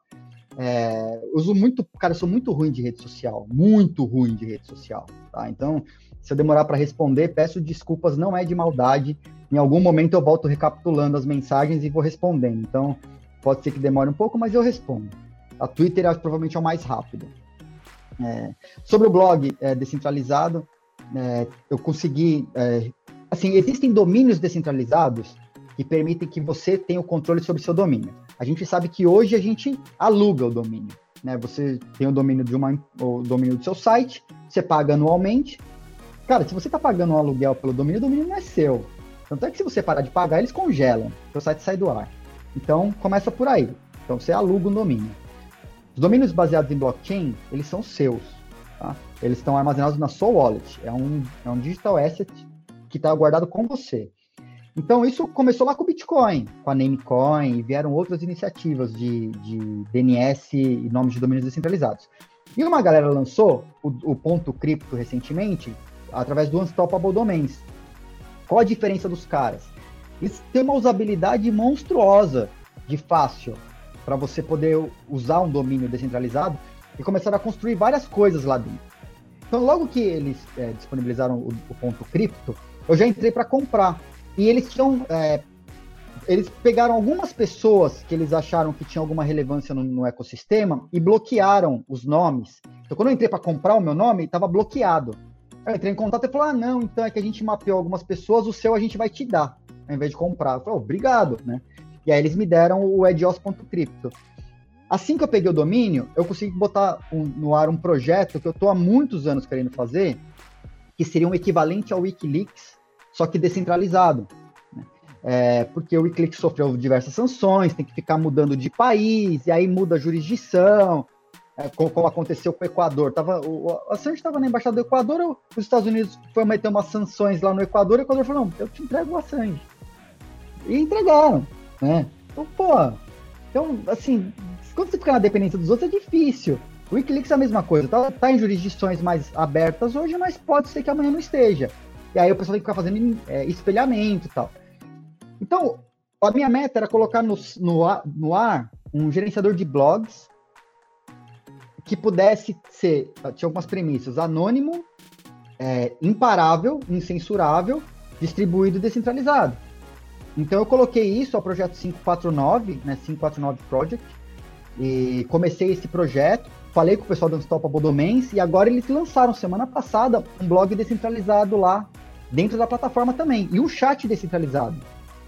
É, uso muito, cara, eu sou muito ruim de rede social, muito ruim de rede social, tá? Então, se eu demorar para responder, peço desculpas, não é de maldade. Em algum momento eu volto recapitulando as mensagens e vou respondendo. Então, pode ser que demore um pouco, mas eu respondo. A Twitter é, provavelmente é o mais rápido. É, sobre o blog é, descentralizado, é, eu consegui. É, assim, existem domínios descentralizados que permitem que você tenha o controle sobre seu domínio. A gente sabe que hoje a gente aluga o domínio. Né? Você tem o domínio de uma, o domínio do seu site, você paga anualmente. Cara, se você está pagando um aluguel pelo domínio, o domínio não é seu. Tanto é que se você parar de pagar, eles congelam, seu site sai do ar. Então, começa por aí. Então, você aluga um domínio. Os domínios baseados em blockchain, eles são seus. Tá? Eles estão armazenados na sua wallet. É um, é um digital asset que está guardado com você. Então, isso começou lá com o Bitcoin, com a Namecoin, e vieram outras iniciativas de, de DNS e nomes de domínios descentralizados. E uma galera lançou o, o ponto cripto recentemente através do Unstoppable Domains, qual a diferença dos caras? Eles têm uma usabilidade monstruosa de fácil para você poder usar um domínio descentralizado e começar a construir várias coisas lá dentro. Então, logo que eles é, disponibilizaram o, o, ponto cripto, eu já entrei para comprar. E eles tinham. É, eles pegaram algumas pessoas que eles acharam que tinham alguma relevância no, no ecossistema e bloquearam os nomes. Então, quando eu entrei para comprar o meu nome, estava bloqueado. Eu entrei em contato e falou: ah, não, então é que a gente mapeou algumas pessoas, o seu a gente vai te dar, ao invés de comprar. Eu falei, obrigado, né? E aí eles me deram o edios.crypto. Assim que eu peguei o domínio, eu consegui botar um, no ar um projeto que eu estou há muitos anos querendo fazer, que seria um equivalente ao Wikileaks, só que descentralizado. Né? É, porque o Wikileaks sofreu diversas sanções, tem que ficar mudando de país, e aí muda a jurisdição, é, como, aconteceu com o Equador. Tava, o, o Assange estava na embaixada do Equador, os Estados Unidos foi meter umas sanções lá no Equador, e o Equador falou, não, eu te entrego o Assange. E entregaram, né? Então, pô, então, assim, quando você fica na dependência dos outros é difícil. O Wikileaks é a mesma coisa, tá, tá em jurisdições mais abertas hoje, mas pode ser que amanhã não esteja. E aí o pessoal tem que ficar fazendo é, espelhamento e tal. Então, a minha meta era colocar no, no, no ar um gerenciador de blogs que pudesse ser, tinha algumas premissas, anônimo, é, imparável, incensurável, distribuído e descentralizado. Então eu coloquei isso ao projeto 549, né, 549 Project, e comecei esse projeto, falei com o pessoal do Unstoppable Domains, e agora eles lançaram semana passada um blog descentralizado lá, dentro da plataforma também, e um chat descentralizado.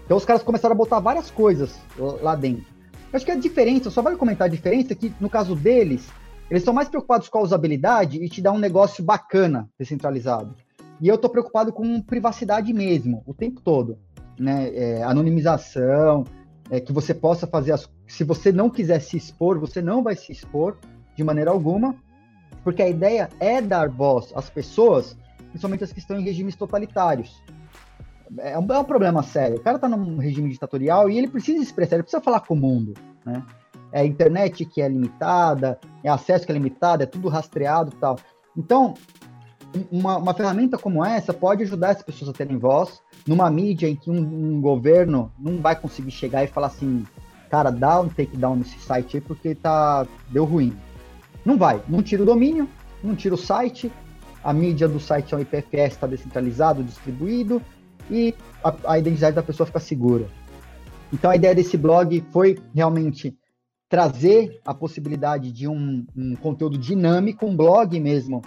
Então os caras começaram a botar várias coisas lá dentro. Eu acho que a diferença, só vale comentar a diferença, que no caso deles, eles estão mais preocupados com a usabilidade e te dar um negócio bacana descentralizado. E eu estou preocupado com privacidade mesmo, o tempo todo. Né? É, anonimização, é, que você possa fazer as. Se você não quiser se expor, você não vai se expor de maneira alguma, porque a ideia é dar voz às pessoas, principalmente as que estão em regimes totalitários. É um, é um problema sério. O cara está num regime ditatorial e ele precisa expressar, ele precisa falar com o mundo. Né? É a internet que é limitada, é acesso que é limitado, é tudo rastreado e tal. Então, uma, uma, ferramenta como essa pode ajudar as pessoas a terem voz numa mídia em que um, um, governo não vai conseguir chegar e falar assim, cara, dá um takedown nesse site aí porque tá, deu ruim. Não vai, não tira o domínio, não tira o site, a mídia do site é um IPFS, está descentralizado, distribuído, e a, a identidade da pessoa fica segura. Então a ideia desse blog foi realmente trazer a possibilidade de um, um conteúdo dinâmico, um blog mesmo,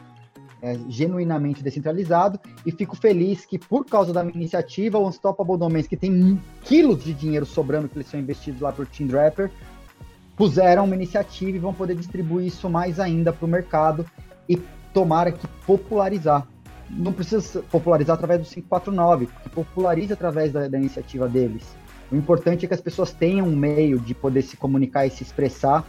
é, genuinamente descentralizado e fico feliz que, por causa da minha iniciativa, o Unstoppable Domains, que tem quilos de dinheiro sobrando que eles são investidos lá por Team Draper, puseram uma iniciativa e vão poder distribuir isso mais ainda para o mercado e tomara que popularizar. Não precisa popularizar através do 549, porque populariza através da, da iniciativa deles. O importante é que as pessoas tenham um meio de poder se comunicar e se expressar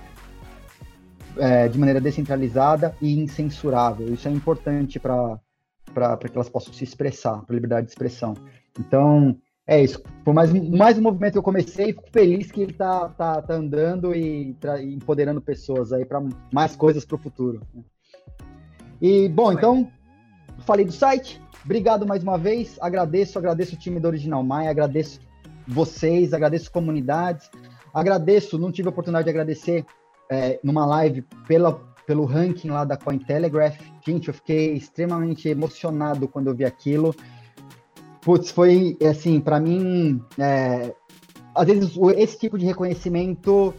é, de maneira descentralizada e incensurável. Isso é importante para que elas possam se expressar, para liberdade de expressão. Então, é isso. Foi mais, mais um movimento que eu comecei fico feliz que ele está tá, tá andando e empoderando pessoas aí para mais coisas para o futuro. E, bom, então, falei do site. Obrigado mais uma vez. Agradeço, agradeço o time do Original Maia, agradeço vocês, agradeço comunidades, agradeço, não tive a oportunidade de agradecer é, numa live pela, pelo ranking lá da Cointelegraph. Gente, eu fiquei extremamente emocionado quando eu vi aquilo. Putz, foi assim, para mim, é, às vezes esse tipo de reconhecimento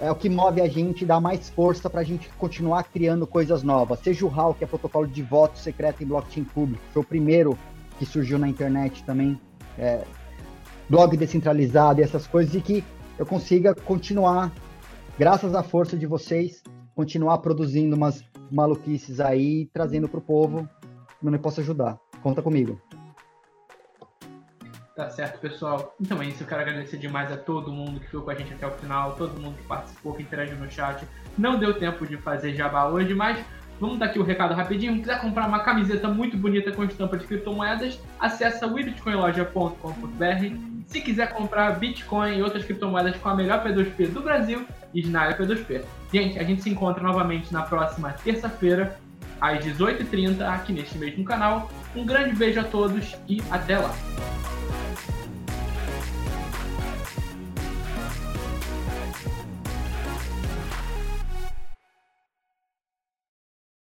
é o que move a gente, dá mais força para a gente continuar criando coisas novas. Seja o HAL, que é protocolo de voto secreto em blockchain público, foi o primeiro que surgiu na internet também, é, blog descentralizado e essas coisas, e que eu consiga continuar graças à força de vocês, continuar produzindo umas maluquices aí, trazendo para o povo, como eu posso ajudar. Conta comigo. Tá certo, pessoal. Então é isso. Eu quero agradecer demais a todo mundo que ficou com a gente até o final, todo mundo que participou, que interagiu no chat. Não deu tempo de fazer jabá hoje, mas vamos dar aqui o recado rapidinho. Se quiser comprar uma camiseta muito bonita com estampa de criptomoedas, acessa webitcoinloja.com.br se quiser comprar Bitcoin e outras criptomoedas com a melhor P2P do Brasil, Snare P2P. Gente, a gente se encontra novamente na próxima terça-feira, às 18h30, aqui neste mesmo canal. Um grande beijo a todos e até lá!